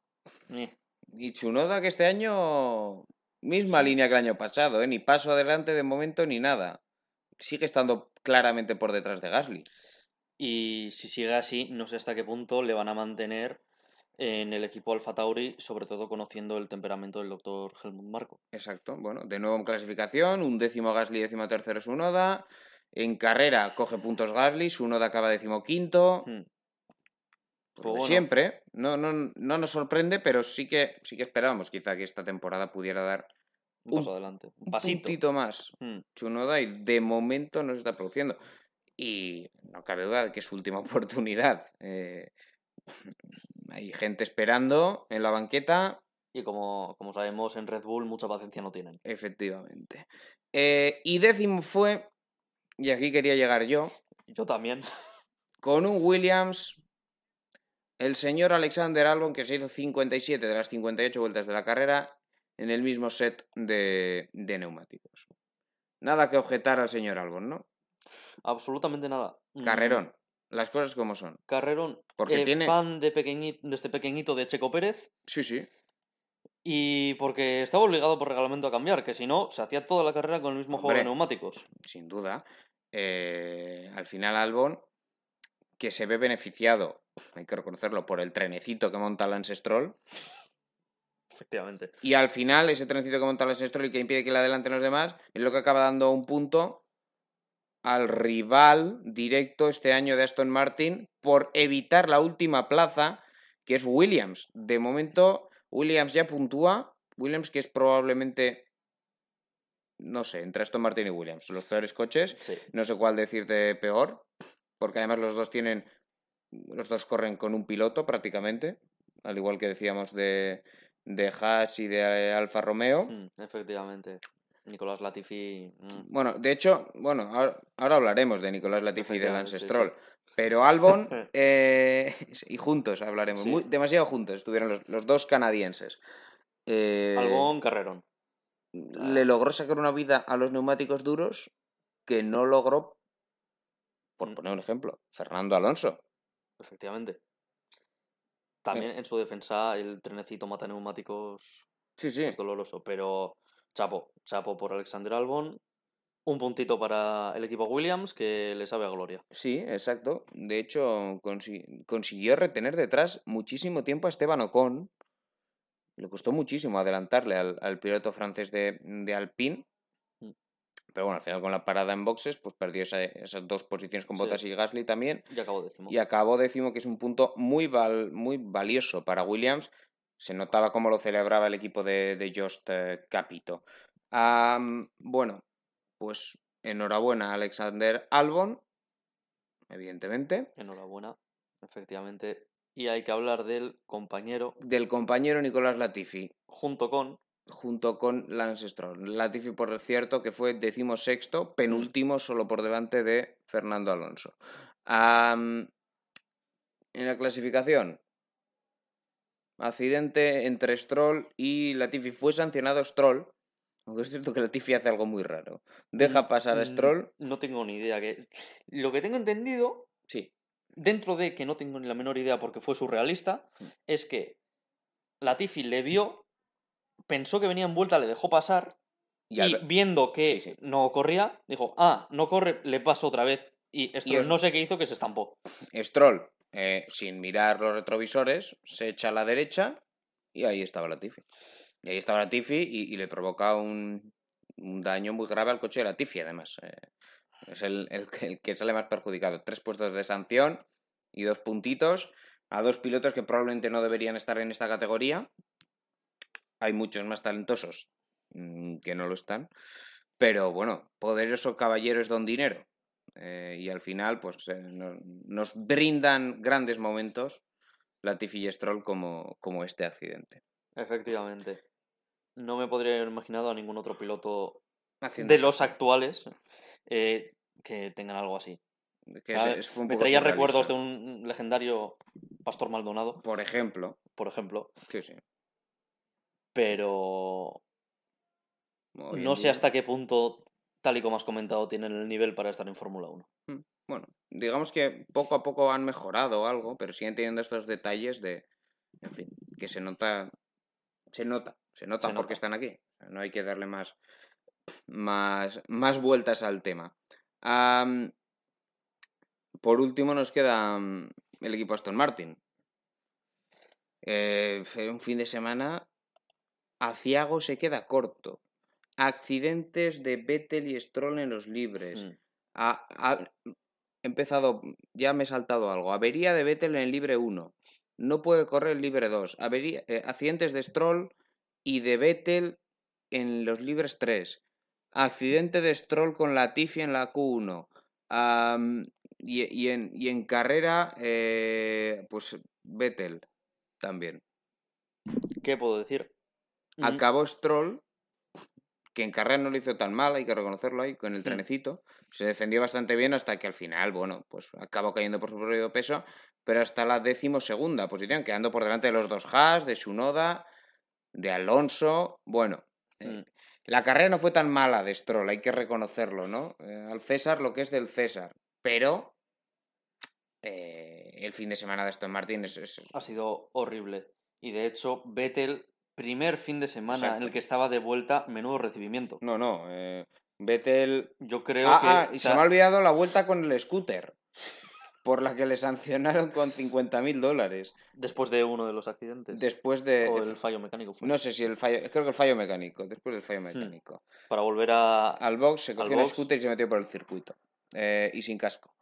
eh, Y Chunoda que este año, misma línea que el año pasado, ¿eh? ni paso adelante de momento ni nada. Sigue estando claramente por detrás de Gasly. Y si sigue así, no sé hasta qué punto le van a mantener en el equipo Alfa Tauri, sobre todo conociendo el temperamento del doctor Helmut Marko. Exacto, bueno, de nuevo en clasificación, un décimo Gasly, décimo tercero Sunoda. En carrera coge puntos Gasly, Sunoda acaba decimoquinto. Hmm. Pues Pues bueno. siempre, no, no, no nos sorprende, pero sí que, sí que esperábamos quizá que esta temporada pudiera dar Un Un- paso adelante. Un un pasito. puntito más. Hmm. Chunoda y de momento no se está produciendo. Y no cabe duda de que es su última oportunidad. Eh, hay gente esperando en la banqueta, Y como, como sabemos, en Red Bull mucha paciencia no tienen. efectivamente. Eh, y décimo fue, y aquí quería llegar yo, Yo también. con un Williams, el señor Alexander Albon, que se hizo 57 de las 58 vueltas de la carrera en el mismo set de, de neumáticos. Nada que objetar al señor Albon, ¿no? Absolutamente nada. Mm, Carrerón. Las cosas como son. Carrerón. Porque eh, tiene- fan de, pequeñi- de este pequeñito de Checo Pérez. Sí, sí. Y porque estaba obligado por reglamento a cambiar, que si no, se hacía toda la carrera con el mismo juego de neumáticos. sin duda. Eh, al final Albon, que se ve beneficiado, hay que reconocerlo, por el trenecito que monta Lance Stroll. Efectivamente. Y al final, ese trenecito que monta Lance Stroll y que impide que le adelanten los demás, es lo que acaba dando un punto al rival directo este año de Aston Martin por evitar la última plaza, que es Williams. De momento, Williams ya puntúa. Williams, que es probablemente, no sé, entre Aston Martin y Williams, los peores coches. Sí. No sé cuál decirte peor, porque además los dos tienen, los dos corren con un piloto prácticamente, al igual que decíamos de, de Haas y de Alfa Romeo. Mm, efectivamente. Nicolás Latifi. mm, Bueno, de hecho, bueno, ahora, ahora hablaremos de Nicolás Latifi y de Efectivamente, Lance sí, Stroll. Pero Albon, Eh. eh, y juntos hablaremos, Sí. muy- demasiado juntos estuvieron los, los dos canadienses. Eh, Albón Carrerón. le logró sacar una vida a los neumáticos duros que no logró, por Mm. poner un ejemplo, Fernando Alonso. Efectivamente. También en su defensa el trenecito mata neumáticos Sí, sí. es doloroso, pero chapo, chapo por Alexander Albon. Un puntito para el equipo Williams que le sabe a gloria. Sí, exacto. De hecho, consi- consiguió retener detrás muchísimo tiempo a Esteban Ocon. Le costó muchísimo adelantarle al, al piloto francés de, de Alpine. Mm. Pero bueno, al final con la parada en boxes, pues perdió esa- esas dos posiciones con Sí. Bottas y Gasly también. Y acabó décimo. Y acabó décimo, que es un punto muy, val- muy valioso para Williams. Se notaba cómo lo celebraba el equipo de, de Just Capito. Bueno, pues enhorabuena a Alexander Albon, evidentemente. Enhorabuena, efectivamente. Y hay que hablar del compañero Del compañero Nicolás Latifi, junto con junto con Lance Stroll. Latifi, por cierto, que fue decimosexto, penúltimo, solo por delante de Fernando Alonso. En la clasificación, accidente entre Stroll y Latifi. Fue sancionado Stroll, aunque es cierto que Latifi hace algo muy raro. Deja pasar a Mm, Stroll, No tengo ni idea. Que... Lo que tengo entendido, sí, dentro de que no tengo ni la menor idea porque fue surrealista, Mm. es que Latifi le vio, pensó que venía en vuelta, le dejó pasar y viendo que Sí, sí. no corría, dijo, ah, no corre, le paso otra vez. Y es- no sé qué hizo que se estampó. Stroll, eh, sin mirar los retrovisores, se echa a la derecha y ahí estaba Latifi. Y ahí estaba Latifi y, y le provoca un, daño muy grave al coche de Latifi, además. eh, es el, el que- el que sale más perjudicado. Tres puestos de sanción y dos puntitos a dos pilotos que probablemente no deberían estar en esta categoría. Hay muchos más talentosos mm, que no lo están. Pero bueno, poderoso caballero es don dinero. Eh, y al final, pues eh, no- nos brindan grandes momentos Latifi y Stroll como, como este accidente. Efectivamente. No me podría haber imaginado a ningún otro piloto Haciendo de los actuales eh, que tengan algo así. que es- ¿sabes? es- fue un Me traía recuerdos de un legendario Pastor Maldonado, Por ejemplo, por ejemplo, sí, sí. pero no sé hasta qué punto, tal y como has comentado, tienen el nivel para estar en Fórmula 1. bueno, digamos que poco a poco han mejorado algo, pero siguen teniendo estos detalles de, en fin, que se nota, se nota, se nota Se porque nota. están aquí. No hay que darle más, más, más vueltas al tema. Por último nos queda mm, el equipo Aston Martin. Eh, fue un fin de semana, Aciago se queda corto. Accidentes de Vettel y Stroll en los libres. Mm. Ha, ha empezado, ya me he saltado algo. Avería de Vettel en el libre 1. No puede correr el libre 2. Avería, eh, accidentes de Stroll y de Vettel en los libres 3. Accidente de Stroll con Latifi en la Q1. Am, y, y en, y en carrera, eh, pues Vettel también. ¿Qué puedo decir? Acabó Stroll, que en carrera no lo hizo tan mal, hay que reconocerlo ahí, con el trenecito. Se defendió bastante bien hasta que al final, bueno, pues acabó cayendo por su propio peso, pero hasta la decimosegunda posición, quedando por delante de los dos Haas, de Sunoda, de Alonso. Bueno, eh, Mm. la carrera no fue tan mala de Stroll, hay que reconocerlo, ¿no? Eh, al César lo que es del César, pero eh, el fin de semana de Aston Martin es- es, Ha sido horrible. Y de hecho, Vettel, primer fin de semana en el que estaba de vuelta, menudo recibimiento. No, no. Eh, Vettel. Yo creo Ah, que. ah, o y sea, se me ha olvidado la vuelta con el scooter. Por la que le sancionaron con 50.000 dólares. Después de uno de los accidentes. Después de. o del fallo mecánico. fue. No sé si el fallo. Creo que el fallo mecánico. Después del Hmm. fallo mecánico. Para volver a. Al box se cogió el box. scooter y se metió por el circuito. Eh, y sin casco.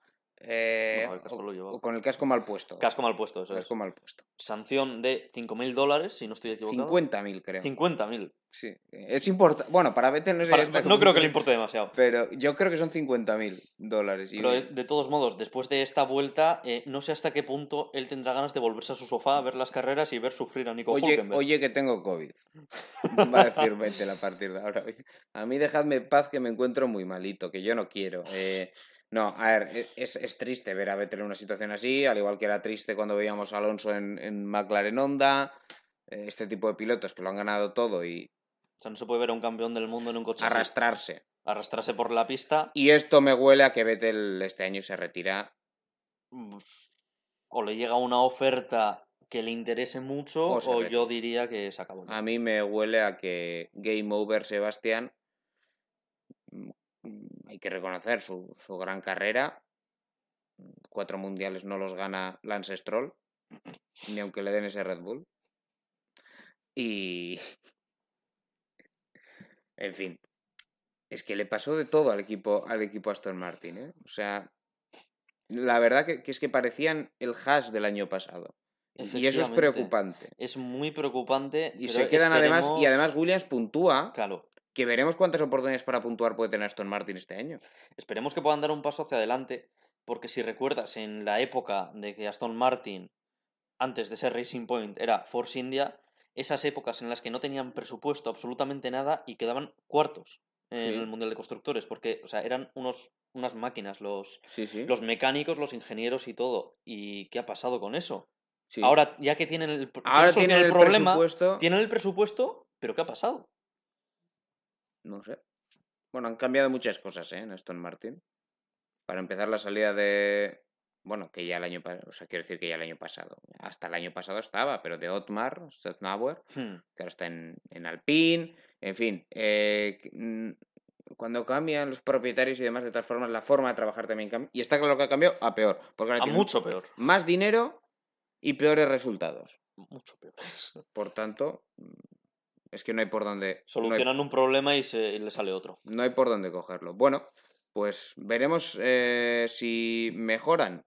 Eh, No, el casco o- lo llevaba. o con el casco mal puesto. Casco mal puesto, eso es. Casco mal puesto. Sanción de 5.000 dólares, si no estoy equivocado. 50.000, creo. 50.000. Sí. Es importante. Bueno, para Vettel no sé. Para- no creo que le importe demasiado. Pero yo creo que son 50.000 dólares. Pero de, de todos modos, después de esta vuelta, eh, no sé hasta qué punto él tendrá ganas de volverse a su sofá, ver las carreras y ver sufrir a Nico Oye, Hülkenberg. oye que tengo COVID. Va a decir Vettel a partir de ahora. A mí dejadme en paz que me encuentro muy malito, que yo no quiero. Eh, no, a ver, e- es, es triste ver a Vettel en una situación así, al igual que era triste cuando veíamos a Alonso en, en McLaren Honda, eh, este tipo de pilotos que lo han ganado todo y O sea, no se puede ver a un campeón del mundo en un coche así. arrastrarse. arrastrarse por la pista. Y esto me huele a que Vettel este año se retira. O le llega una oferta que le interese mucho, O o, yo diría que se acabó. A mí me huele a que Game Over Sebastián. Hay que reconocer su, su gran carrera. Cuatro mundiales no los gana Lance Stroll, ni aunque le den ese Red Bull. Y. En fin. Es que le pasó de todo al equipo, al equipo Aston Martin, ¿eh? O sea. La verdad que, que es que parecían el hash del año pasado. Y eso es preocupante. Es muy preocupante. Y se quedan además, y además Williams puntúa, Claro, que veremos cuántas oportunidades para puntuar puede tener Aston Martin este año. esperemos que puedan dar un paso hacia adelante, porque si recuerdas, en la época de que Aston Martin, antes de ser Racing Point, era Force India, esas épocas en las que no tenían presupuesto absolutamente nada y quedaban cuartos en Sí. el Mundial de Constructores, porque, o sea, eran unos, unas máquinas los, Sí, sí. los mecánicos, los ingenieros y todo. ¿Y qué ha pasado con eso? Ahora, ya que tienen el, Ahora tienen el problema, presupuesto. tienen el presupuesto, pero ¿qué ha pasado? No sé. Bueno, han cambiado muchas cosas ¿eh? en Aston Martin. Para empezar, la salida de. Bueno, que ya el año pasado. O sea, quiero decir que ya el año pasado. Hasta el año pasado estaba, pero de Otmar, Stotnauer, Hmm. que ahora está en, en Alpine. En fin. eh, mm, cuando cambian los propietarios y demás, de todas formas, la forma de trabajar también cambia. Y está claro que ha cambiado a peor. Porque ahora A mucho peor. más dinero y peores resultados. Mucho peor. Por tanto, es que no hay por dónde. no hay- Solucionan un problema y, se, y le sale otro. No hay por dónde cogerlo. Bueno, pues veremos eh, si mejoran.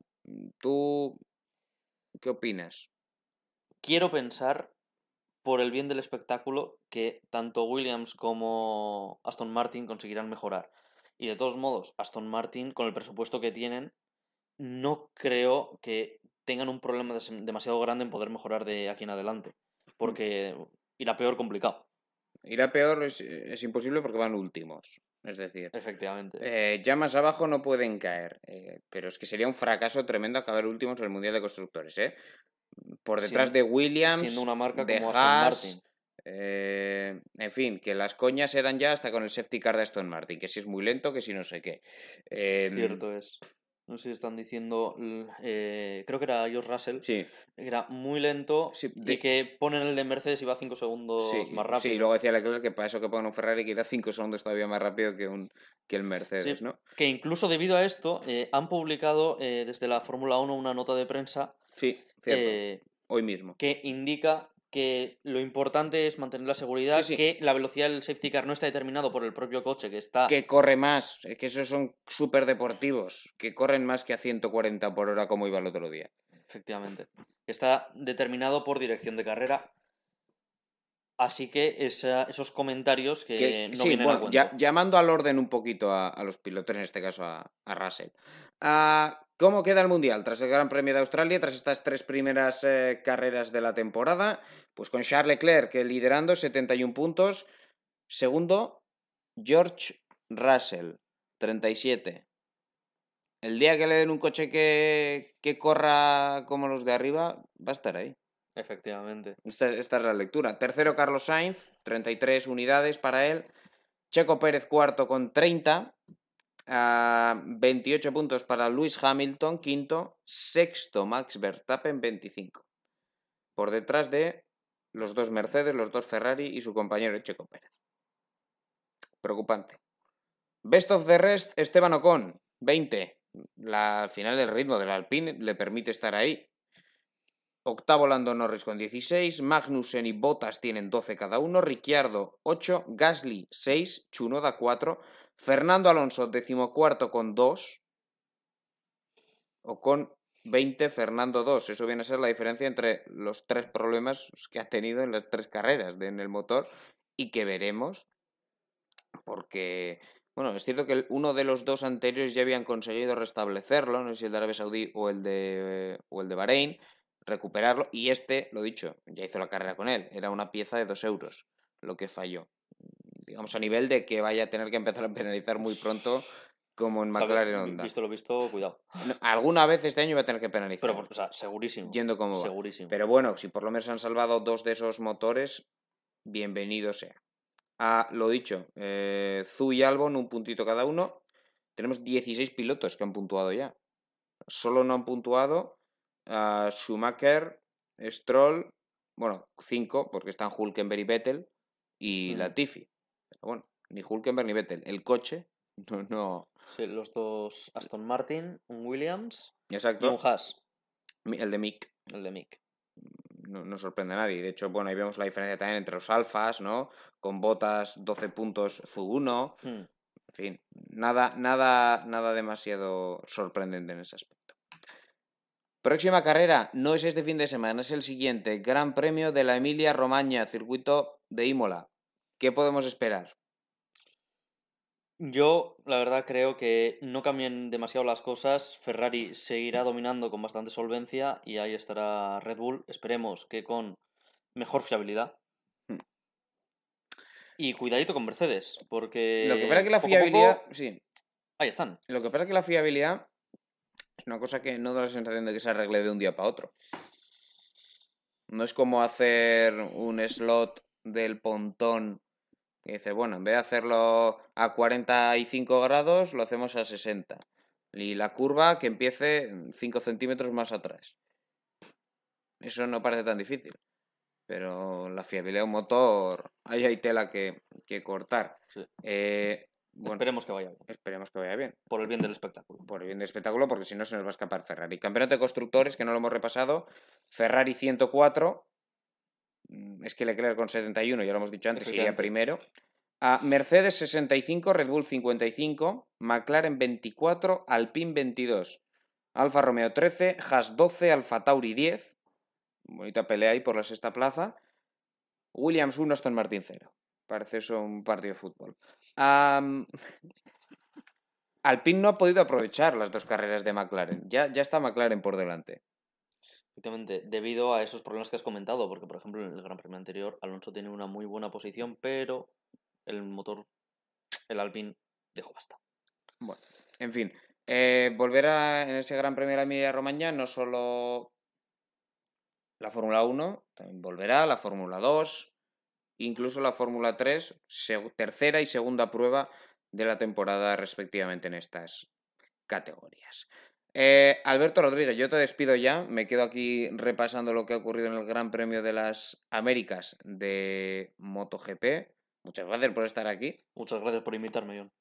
¿Tú qué opinas? Quiero pensar, por el bien del espectáculo, que tanto Williams como Aston Martin conseguirán mejorar. Y de todos modos, Aston Martin, con el presupuesto que tienen, no creo que tengan un problema demasiado grande en poder mejorar de aquí en adelante. Porque irá peor complicado, Irá peor, es, es imposible porque van últimos. Es decir, efectivamente. eh, ya más abajo no pueden caer. eh, pero es que sería un fracaso tremendo acabar últimos en el Mundial de Constructores. ¿eh? Por detrás de Williams, siendo una marca de como Aston Haas, Martin. eh, en fin, que las coñas eran ya hasta con el safety car de Aston Martin, que si es muy lento, que si no sé qué. Em, Cierto es. No sé si están diciendo, eh, creo que era George Russell, Sí, que era muy lento Sí, y de- que ponen el de Mercedes y va 5 segundos sí, más rápido. sí, y luego decía Leclerc que para eso que pongan un Ferrari que irá 5 segundos todavía más rápido que, un, que el Mercedes, Sí. ¿no? Que incluso debido a esto eh, han publicado eh, desde la Fórmula 1 una nota de prensa Sí, cierto. Hoy mismo. que indica que lo importante es mantener la seguridad, Sí, sí. que la velocidad del safety car no está determinado por el propio coche, que está... Que corre más, es que esos son súper deportivos, que corren más que a 140 por hora como iba el otro día. Efectivamente. Está determinado por dirección de carrera. Así que esa- esos comentarios que, Que- no sí, vienen bueno, a cuento. ya- llamando al orden un poquito a, a los pilotos, en este caso a, a Russell. Ah, ¿Cómo queda el Mundial tras el Gran Premio de Australia, tras estas tres primeras eh, carreras de la temporada? Pues con Charles Leclerc que liderando 71 puntos. Segundo, George Russell, 37. El día que le den un coche que, que corra como los de arriba, va a estar ahí. Efectivamente. Esta, esta es la lectura. Tercero, Carlos Sainz, 33 unidades para él. Checo Pérez, cuarto, con 30. Ah, 28 puntos para Luis Hamilton, quinto. Sexto, Max Verstappen, 25. Por detrás de los dos Mercedes, los dos Ferrari y su compañero Checo Pérez. Preocupante. Best of the rest, Esteban Ocon, 20. La al final el ritmo del Alpine le permite estar ahí. Octavo Lando Norris con 16, Magnussen y Bottas tienen 12 cada uno, Ricciardo 8, Gasly 6, Chunoda 4, Fernando Alonso decimocuarto con 2, o con 20, Fernando 2. Eso viene a ser la diferencia entre los tres problemas que ha tenido en las tres carreras en el motor y que veremos, porque, bueno, es cierto que uno de los dos anteriores ya habían conseguido restablecerlo, no sé si el de Arabia Saudí o el de, o el de Bahrein, recuperarlo, y este, lo dicho, ya hizo la carrera con él, era una pieza de 2 euros lo que falló. Digamos, a nivel de que vaya a tener que empezar a penalizar muy pronto, como en McLaren Honda. Visto lo visto, cuidado. No, Alguna vez este año va a tener que penalizar. Pero, o sea, segurísimo. Yendo como va. Segurísimo. Pero bueno, si por lo menos han salvado dos de esos motores, bienvenido sea. Ah, lo dicho, eh, Zu y Albon, un puntito cada uno. Tenemos 16 pilotos que han puntuado ya. Solo no han puntuado a Schumacher, Stroll, bueno, 5, porque están Hulkenberg y Vettel, y Mm. Latifi. Bueno, ni Hulkenberg ni Vettel. El coche, no, no. Sí, los dos Aston Martin, un Williams y un Haas, el de Mick. el de Mick. no, no sorprende a nadie. De hecho, bueno, ahí vemos la diferencia también entre los alfas, ¿no? Con botas 12 puntos Zu1. Hmm. En fin, nada, nada, nada demasiado sorprendente en ese aspecto. Próxima carrera, no es este fin de semana, es el siguiente. Gran Premio de la Emilia Romagna, circuito de Imola. ¿Qué podemos esperar? Yo, la verdad, creo que no cambien demasiado las cosas. Ferrari seguirá dominando con bastante solvencia y ahí estará Red Bull. Esperemos que con mejor fiabilidad. Hmm. Y cuidadito con Mercedes, porque. Lo que pasa es que la poco- fiabilidad, sí, Ahí están. Lo que pasa es que la fiabilidad es una cosa que no da la sensación de que se arregle de un día para otro. No es como hacer un slot del pontón que dice, bueno, en vez de hacerlo a 45 grados, lo hacemos a 60. Y la curva que empiece 5 centímetros más atrás. Eso no parece tan difícil. Pero la fiabilidad de un motor, ahí hay tela que, que cortar. Sí. Eh, bueno, Esperemos que vaya bien. esperemos que vaya bien Por el bien del espectáculo. por el bien del espectáculo, porque si no se nos va a escapar Ferrari. Campeonato de constructores, que no lo hemos repasado. Ferrari 104. Mm, Es que Leclerc con 71, ya lo hemos dicho antes, iría primero. A Mercedes 65, Red Bull 55, McLaren 24, Alpine 22, Alfa Romeo 13, Haas 12, Alfa Tauri 10. Bonita pelea ahí por la sexta plaza. Williams 1, Aston Martin 0. Parece eso un partido de fútbol. Am, Alpine no ha podido aprovechar las dos carreras de McLaren. Ya, ya está McLaren por delante. Efectivamente, debido a esos problemas que has comentado, porque por ejemplo en el Gran Premio anterior Alonso tiene una muy buena posición, pero el motor, el Alpine, dejó basta. En fin, eh, volverá en ese Gran Premio de la Emilia Romagna no solo la Fórmula 1, también volverá la Fórmula 2, incluso la Fórmula 3, seg- tercera y segunda prueba de la temporada respectivamente en estas categorías. Eh, Alberto Rodríguez, yo te despido ya. Me quedo aquí repasando lo que ha ocurrido en el Gran Premio de las Américas de MotoGP. Muchas gracias por estar aquí. Muchas gracias por invitarme, John.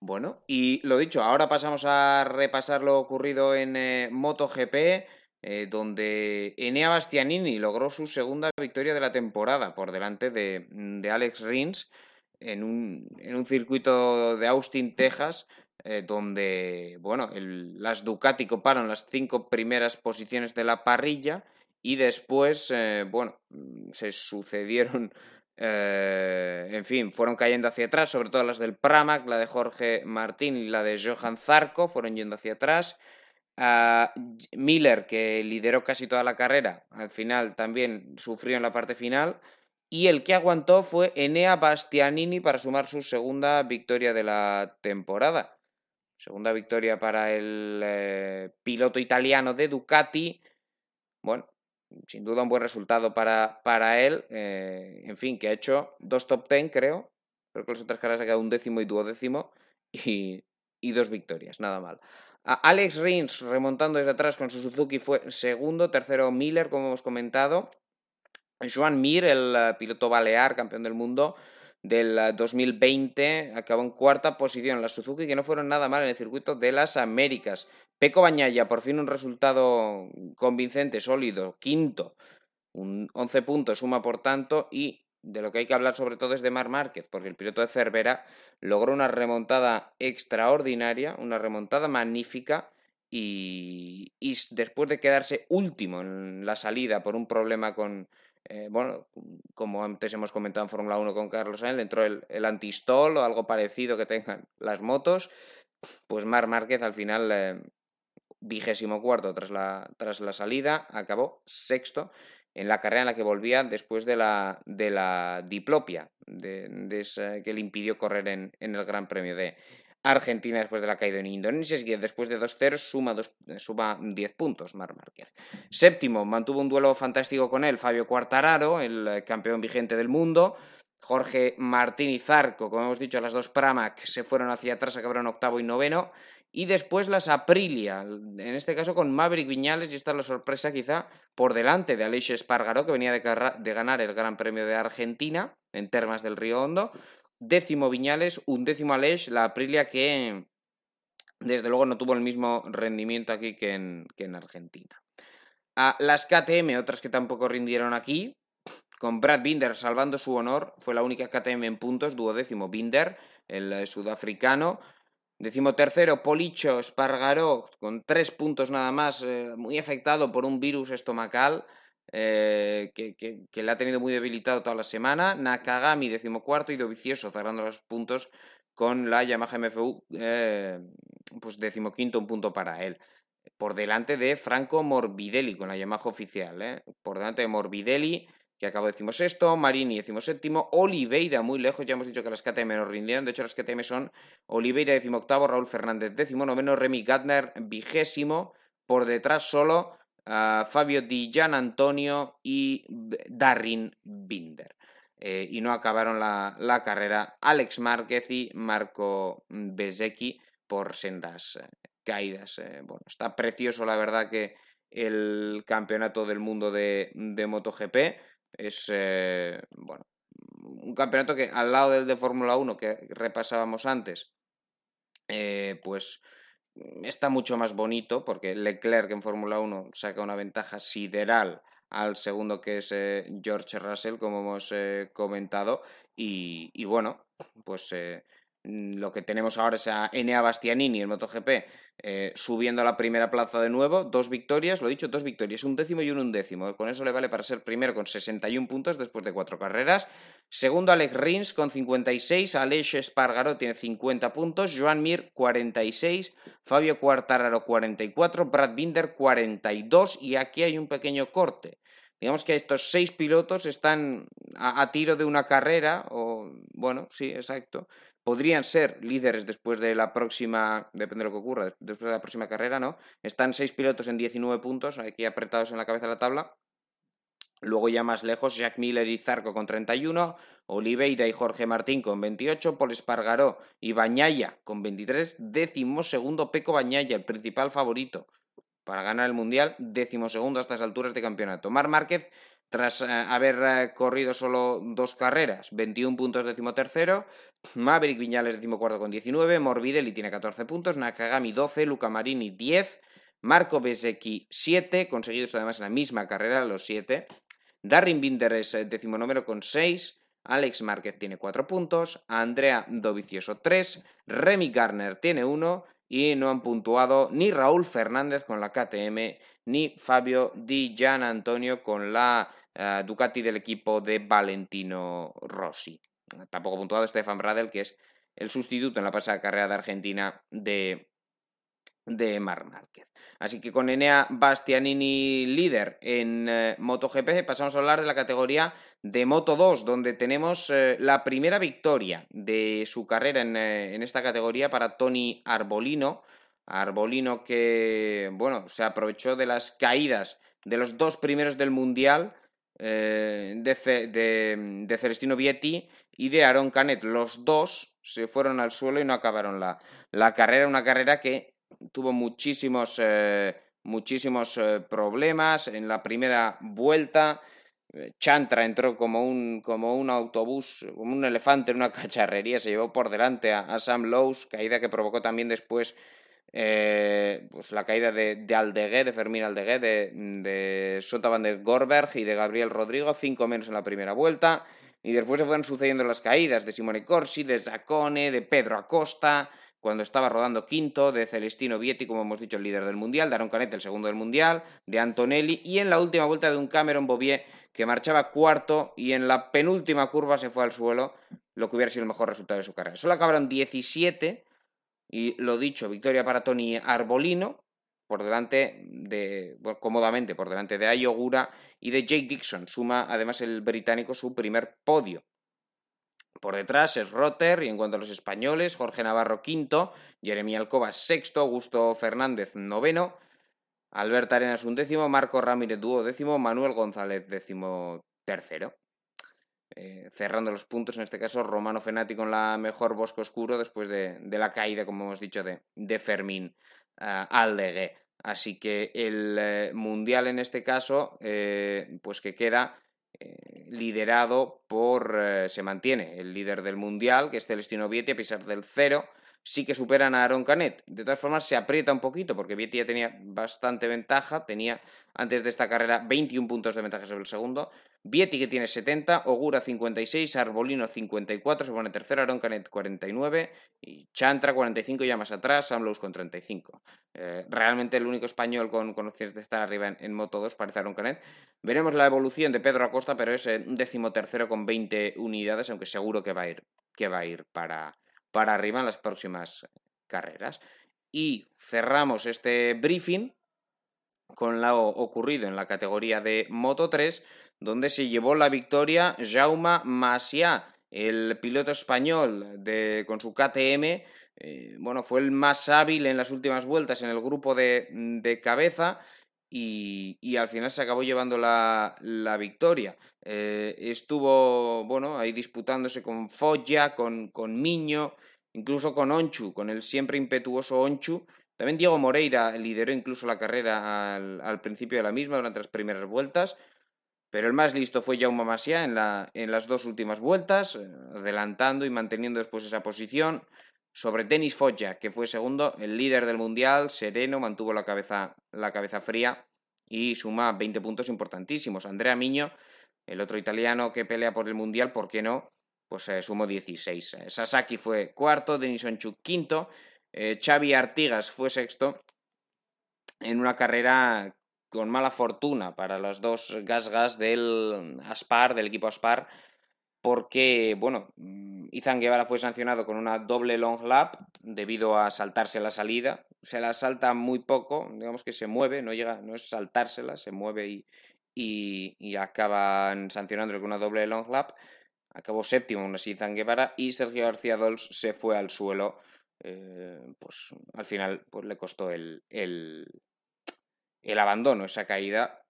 Bueno, y lo dicho, ahora pasamos a repasar lo ocurrido en eh, MotoGP, eh, donde Enea Bastianini logró su segunda victoria de la temporada por delante de, de Alex Rins en un, en un, circuito de Austin, Texas, eh, donde bueno, las Ducati coparon las cinco primeras posiciones de la parrilla y después, eh, bueno, se sucedieron eh, en fin, fueron cayendo hacia atrás, sobre todo las del Pramac, la de Jorge Martín y la de Johan Zarco, fueron yendo hacia atrás. Uh, Miller, que lideró casi toda la carrera, al final también sufrió en la parte final. Y el que aguantó fue Enea Bastianini para sumar su segunda victoria de la temporada. Segunda victoria para el eh, piloto italiano de Ducati. Bueno, sin duda un buen resultado para, para él. Eh, en fin, que ha hecho dos top ten, creo. Creo que las otras carreras ha quedado un décimo y duodécimo. Y, y dos victorias, nada mal. Alex Rins remontando desde atrás con su Suzuki fue segundo, tercero Miller, como hemos comentado. Joan Mir, el uh, piloto balear, campeón del mundo del uh, 2020, acabó en cuarta posición. La Suzuki que no fueron nada mal en el circuito de las Américas. Peco Bañaya, por fin un resultado convincente, sólido, quinto, un 11 puntos, suma por tanto, y de lo que hay que hablar sobre todo es de Mar Márquez, porque el piloto de Cervera logró una remontada extraordinaria, una remontada magnífica, y, y después de quedarse último en la salida por un problema con, eh, bueno, como antes hemos comentado en Fórmula 1 con Carlos Sainz, entró el, el antistol o algo parecido que tengan las motos, pues Mar Márquez al final eh, vigésimo cuarto tras la, tras la salida, acabó sexto en la carrera en la que volvía después de la, de la diplopia que le impidió correr en, en, el Gran Premio de Argentina después de la caída en Indonesia. Y después de 2-0 suma, suma 10 puntos Mar Márquez. Séptimo, mantuvo un duelo fantástico con él Fabio Quartararo, el campeón vigente del mundo. Jorge Martín y Zarco, como hemos dicho, las dos Pramac se fueron hacia atrás, acabaron octavo y noveno. Y después las Aprilia, en este caso con Maverick Viñales, y esta es la sorpresa quizá por delante de Aleix Espargaró, que venía de, de, ganar el Gran Premio de Argentina en Termas del Río Hondo. Décimo Viñales, un décimo Aleix, la Aprilia que desde luego no tuvo el mismo rendimiento aquí que en, Argentina. A las KTM, otras que tampoco rindieron aquí, con Brad Binder salvando su honor, fue la única KTM en puntos, duodécimo Binder, el sudafricano. Decimo tercero, Policho Espargaró, con tres puntos nada más, eh, muy afectado por un virus estomacal eh, que, que, que, le ha tenido muy debilitado toda la semana. Nakagami, decimocuarto, y Dovicioso cerrando los puntos con la Yamaha MFU, eh, pues decimoquinto, un punto para él. Por delante de Franco Morbidelli con la Yamaha oficial, eh. por delante de Morbidelli que acabó decimosexto, Marini decimoséptimo, Oliveira muy lejos, ya hemos dicho que las KTM no rindieron, de hecho las KTM son Oliveira decimoctavo, Raúl Fernández decimonoveno, Remy Gardner vigésimo, por detrás solo uh, Fabio Di Gian Antonio y Darrin Binder. Eh, y no acabaron la, la, carrera Alex Márquez y Marco Bezecchi por sendas eh, caídas. Eh, bueno, está precioso la verdad que el campeonato del mundo de, de MotoGP es, bueno, un campeonato que al lado del de Fórmula 1 que repasábamos antes, pues está mucho más bonito porque Leclerc en Fórmula 1 saca una ventaja sideral al segundo que es eh, George Russell, como hemos eh, comentado, y, bueno, pues eh, lo que tenemos ahora es a Enea Bastianini, el MotoGP, eh, subiendo a la primera plaza de nuevo, dos victorias, lo he dicho, dos victorias, un décimo y un undécimo. Con eso le vale para ser primero con 61 puntos después de cuatro carreras. Segundo, Alex Rins con 56, Aleix Espargaró tiene 50 puntos, Joan Mir 46, Fabio Quartararo 44, Brad Binder 42 y aquí hay un pequeño corte. Digamos que estos seis pilotos están a, a tiro de una carrera, o bueno, sí, exacto podrían ser líderes después de la próxima, depende de lo que ocurra, después de la próxima carrera, ¿no? Están seis pilotos en 19 puntos, aquí apretados en la cabeza de la tabla. Luego ya más lejos, Jack Miller y Zarco con 31, Oliveira y Jorge Martín con 28, Paul Espargaró y Bañaya con 23, décimo segundo Peco Bañaya, el principal favorito para ganar el Mundial, décimo segundo a estas alturas de campeonato. Mar Márquez, tras eh, haber eh, corrido solo dos carreras, 21 puntos décimo tercero, Maverick Viñales décimo cuarto con 19, Morbidelli tiene 14 puntos, Nakagami 12, Luca Marini 10, Marco Besecchi 7, conseguidos además en la misma carrera, los 7, Darren Binder es eh, decimonoveno con 6, Alex Márquez tiene 4 puntos, Andrea Dovicioso 3, Remy Garner tiene 1 y no han puntuado ni Raúl Fernández con la KTM ni Fabio Di Gian Antonio con la uh, Ducati del equipo de Valentino Rossi. Tampoco puntuado Stefan Bradel, que es el sustituto en la pasada carrera de Argentina de de Mar Márquez. Así que con Enea Bastianini líder en eh, MotoGP pasamos a hablar de la categoría de Moto 2, donde tenemos eh, la primera victoria de su carrera en, eh, en, esta categoría para Tony Arbolino. Arbolino que, bueno, se aprovechó de las caídas de los dos primeros del Mundial de, de, de, Celestino Vietti y de Aaron Canet. Los dos se fueron al suelo y no acabaron la, la carrera, una carrera que tuvo muchísimos, eh, muchísimos eh, problemas en la primera vuelta. Eh, Chantra entró como un, como un autobús, como un elefante en una cacharrería, se llevó por delante a, Sam Lowe's, caída que provocó también después pues la caída de, de Aldegué, de Fermín Aldegué, de, de de Gorberg y de Gabriel Rodrigo, cinco menos en la primera vuelta. Y después se fueron sucediendo las caídas de Simone Corsi, de Zacone, de Pedro Acosta, cuando estaba rodando quinto, de Celestino Vietti, como hemos dicho, el líder del Mundial, de Aaron Canet, el segundo del Mundial, de Antonelli, y en la última vuelta de un Cameron Bovier que marchaba cuarto y en la penúltima curva se fue al suelo, lo que hubiera sido el mejor resultado de su carrera. Solo acabaron 17, y lo dicho, victoria para Tony Arbolino, por delante de, cómodamente por delante de Ayogura y de Jake Dixon. Suma además el británico su primer podio. Por detrás es Rotter y en cuanto a los españoles, Jorge Navarro quinto, Jeremy Alcoba sexto, Augusto Fernández noveno, Alberto Arenas undécimo, Marco Ramírez duodécimo, Manuel González décimo tercero. Eh, cerrando los puntos, en este caso Romano Fenati con la mejor Bosque Oscuro después de, la caída, como hemos dicho, de, de Fermín uh. Así que el eh, Mundial en este caso, eh, pues que queda liderado por, se mantiene el líder del Mundial, que es Celestino Vietti, a pesar del cero, sí que superan a Aaron Canet. De todas formas, se aprieta un poquito, porque Vietti ya tenía bastante ventaja, tenía antes de esta carrera 21 puntos de ventaja sobre el segundo, Vietti que tiene 70, Ogura 56, Arbolino 54, se pone tercero, Aaron Canet 49 y Chantra 45 ya más atrás, Sam con 35. Eh, realmente el único español con, con opciones de estar arriba en, Moto 2 parece Aaron Canet. Veremos la evolución de Pedro Acosta, pero es un décimo tercero con 20 unidades, aunque seguro que va a ir, que va a ir para, para arriba en las próximas carreras. Y cerramos este briefing con lo ocurrido en la categoría de Moto 3, donde se llevó la victoria Jaume Masia, el piloto español de, con su KTM. Eh, bueno, fue el más hábil en las últimas vueltas en el grupo de, de cabeza y, al final se acabó llevando la, la victoria. Eh, estuvo, bueno, ahí disputándose con Foggia, con, con Miño, incluso con Onchu, con el siempre impetuoso Onchu. También Diego Moreira lideró incluso la carrera al, al principio de la misma durante las primeras vueltas. Pero el más listo fue Jaume Masia en, la, en las dos últimas vueltas, eh, adelantando y manteniendo después esa posición sobre Denis Foggia, que fue segundo, el líder del mundial, sereno, mantuvo la cabeza, la cabeza fría y suma 20 puntos importantísimos. Andrea Miño, el otro italiano que pelea por el mundial, ¿por qué no? Pues eh, sumó 16. Eh, Sasaki fue cuarto, Denis Onchuk quinto, Xavi Artigas fue sexto en una carrera con mala fortuna para los dos gas-gas del Aspar, del equipo Aspar, porque, bueno, mm, Izan Guevara fue sancionado con una doble long lap debido a saltarse la salida. Se la salta muy poco, digamos que se mueve, no llega, no es saltársela, se mueve y, y, acaban sancionándole con una doble long lap. Acabó séptimo aún así Izan Guevara y Sergio García Dols se fue al suelo. Eh, pues al final pues, le costó el, el, el abandono, esa caída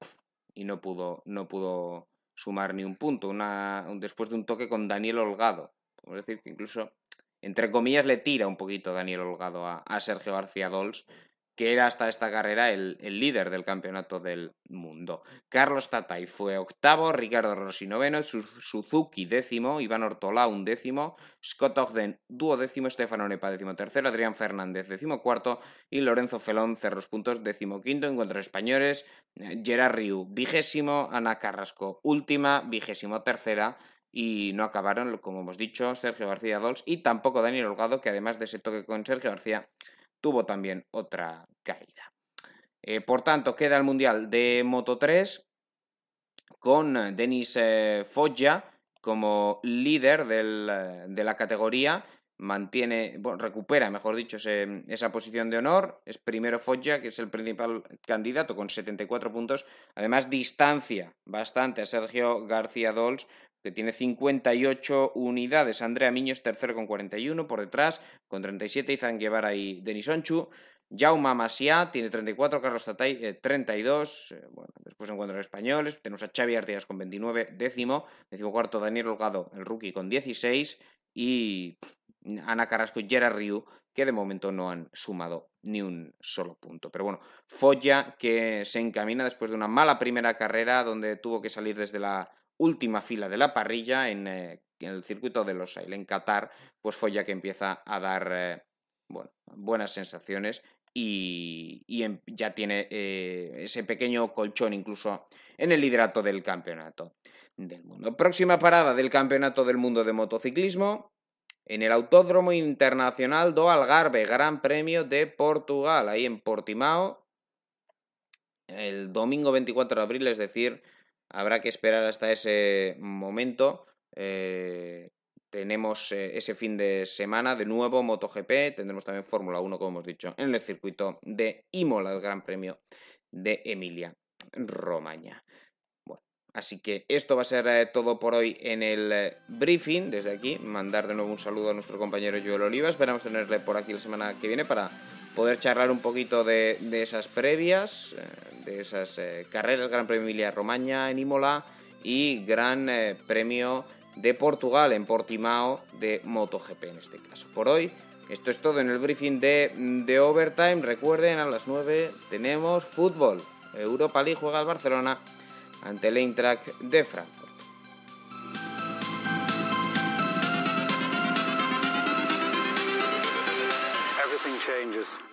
y no pudo, no pudo sumar ni un punto. Una, después de un toque con Daniel Holgado. Podemos decir que incluso, entre comillas, le tira un poquito Daniel Holgado a, a Sergio García Dols que era hasta esta carrera el, líder del campeonato del mundo. Carlos Tatay fue octavo, Ricardo Rossi noveno, Suzuki décimo, Iván Ortola un décimo, Scott Ogden duodécimo, Stefano Nepa décimo tercero, Adrián Fernández décimo cuarto y Lorenzo Felón cerró los puntos décimo quinto. En cuanto a españoles, eh, Gerard Riu vigésimo, Ana Carrasco última, vigésimo tercera y no acabaron, como hemos dicho, Sergio García Dols y tampoco Daniel Holgado, que además de ese toque con Sergio García tuvo también otra caída. Eh, por tanto, queda el Mundial de Moto 3 con eh, Denis eh, Foggia como líder de la categoría. Mantiene, recupera, mejor dicho, esa posición de honor. Es primero Foggia, que es el principal candidato con 74 puntos. Además, distancia bastante a Sergio García Dols, que tiene 58 unidades. Andrea Miños, tercero con 41, por detrás, con 37, Izan Guevara y Denis Onchu. Jaume Masia tiene 34, Carlos Tatay 32. Eh, eh, bueno, después en cuanto a los españoles, tenemos a Xavi Artigas con 29, décimo, décimo cuarto Daniel Holgado, el rookie, con 16 y Ana Carrasco y Gerard Riu, que de momento no han sumado ni un solo punto. Pero bueno, Foya que se encamina después de una mala primera carrera donde tuvo que salir desde la última fila de la parrilla en, eh, el circuito de los en Qatar, pues fue ya que empieza a dar eh, bueno, buenas sensaciones y, em, ya tiene eh, ese pequeño colchón incluso en el liderato del campeonato del mundo. Próxima parada del campeonato del mundo de motociclismo en el Autódromo Internacional do Algarve, Gran Premio de Portugal, ahí en Portimao, el domingo 24 de abril, es decir, Habrá que esperar hasta ese momento. Eh, tenemos eh, ese fin de semana de nuevo MotoGP, tendremos también Fórmula 1, como hemos dicho, en el circuito de Imola, el Gran Premio de Emilia Romagna. Bueno, así que esto va a ser eh, todo por hoy en el briefing. Desde aquí, mandar de nuevo un saludo a nuestro compañero Joel Oliva. Esperamos tenerle por aquí la semana que viene para poder charlar un poquito de, esas previas, eh, de esas eh, carreras, Gran Premio Emilia Romagna en Imola y Gran eh, Premio de Portugal en Portimao de MotoGP en este caso. Por hoy, esto es todo en el briefing de, de Overtime. Recuerden, a las 9 tenemos fútbol. Europa League juega al Barcelona ante el Eintracht de Frankfurt. changes.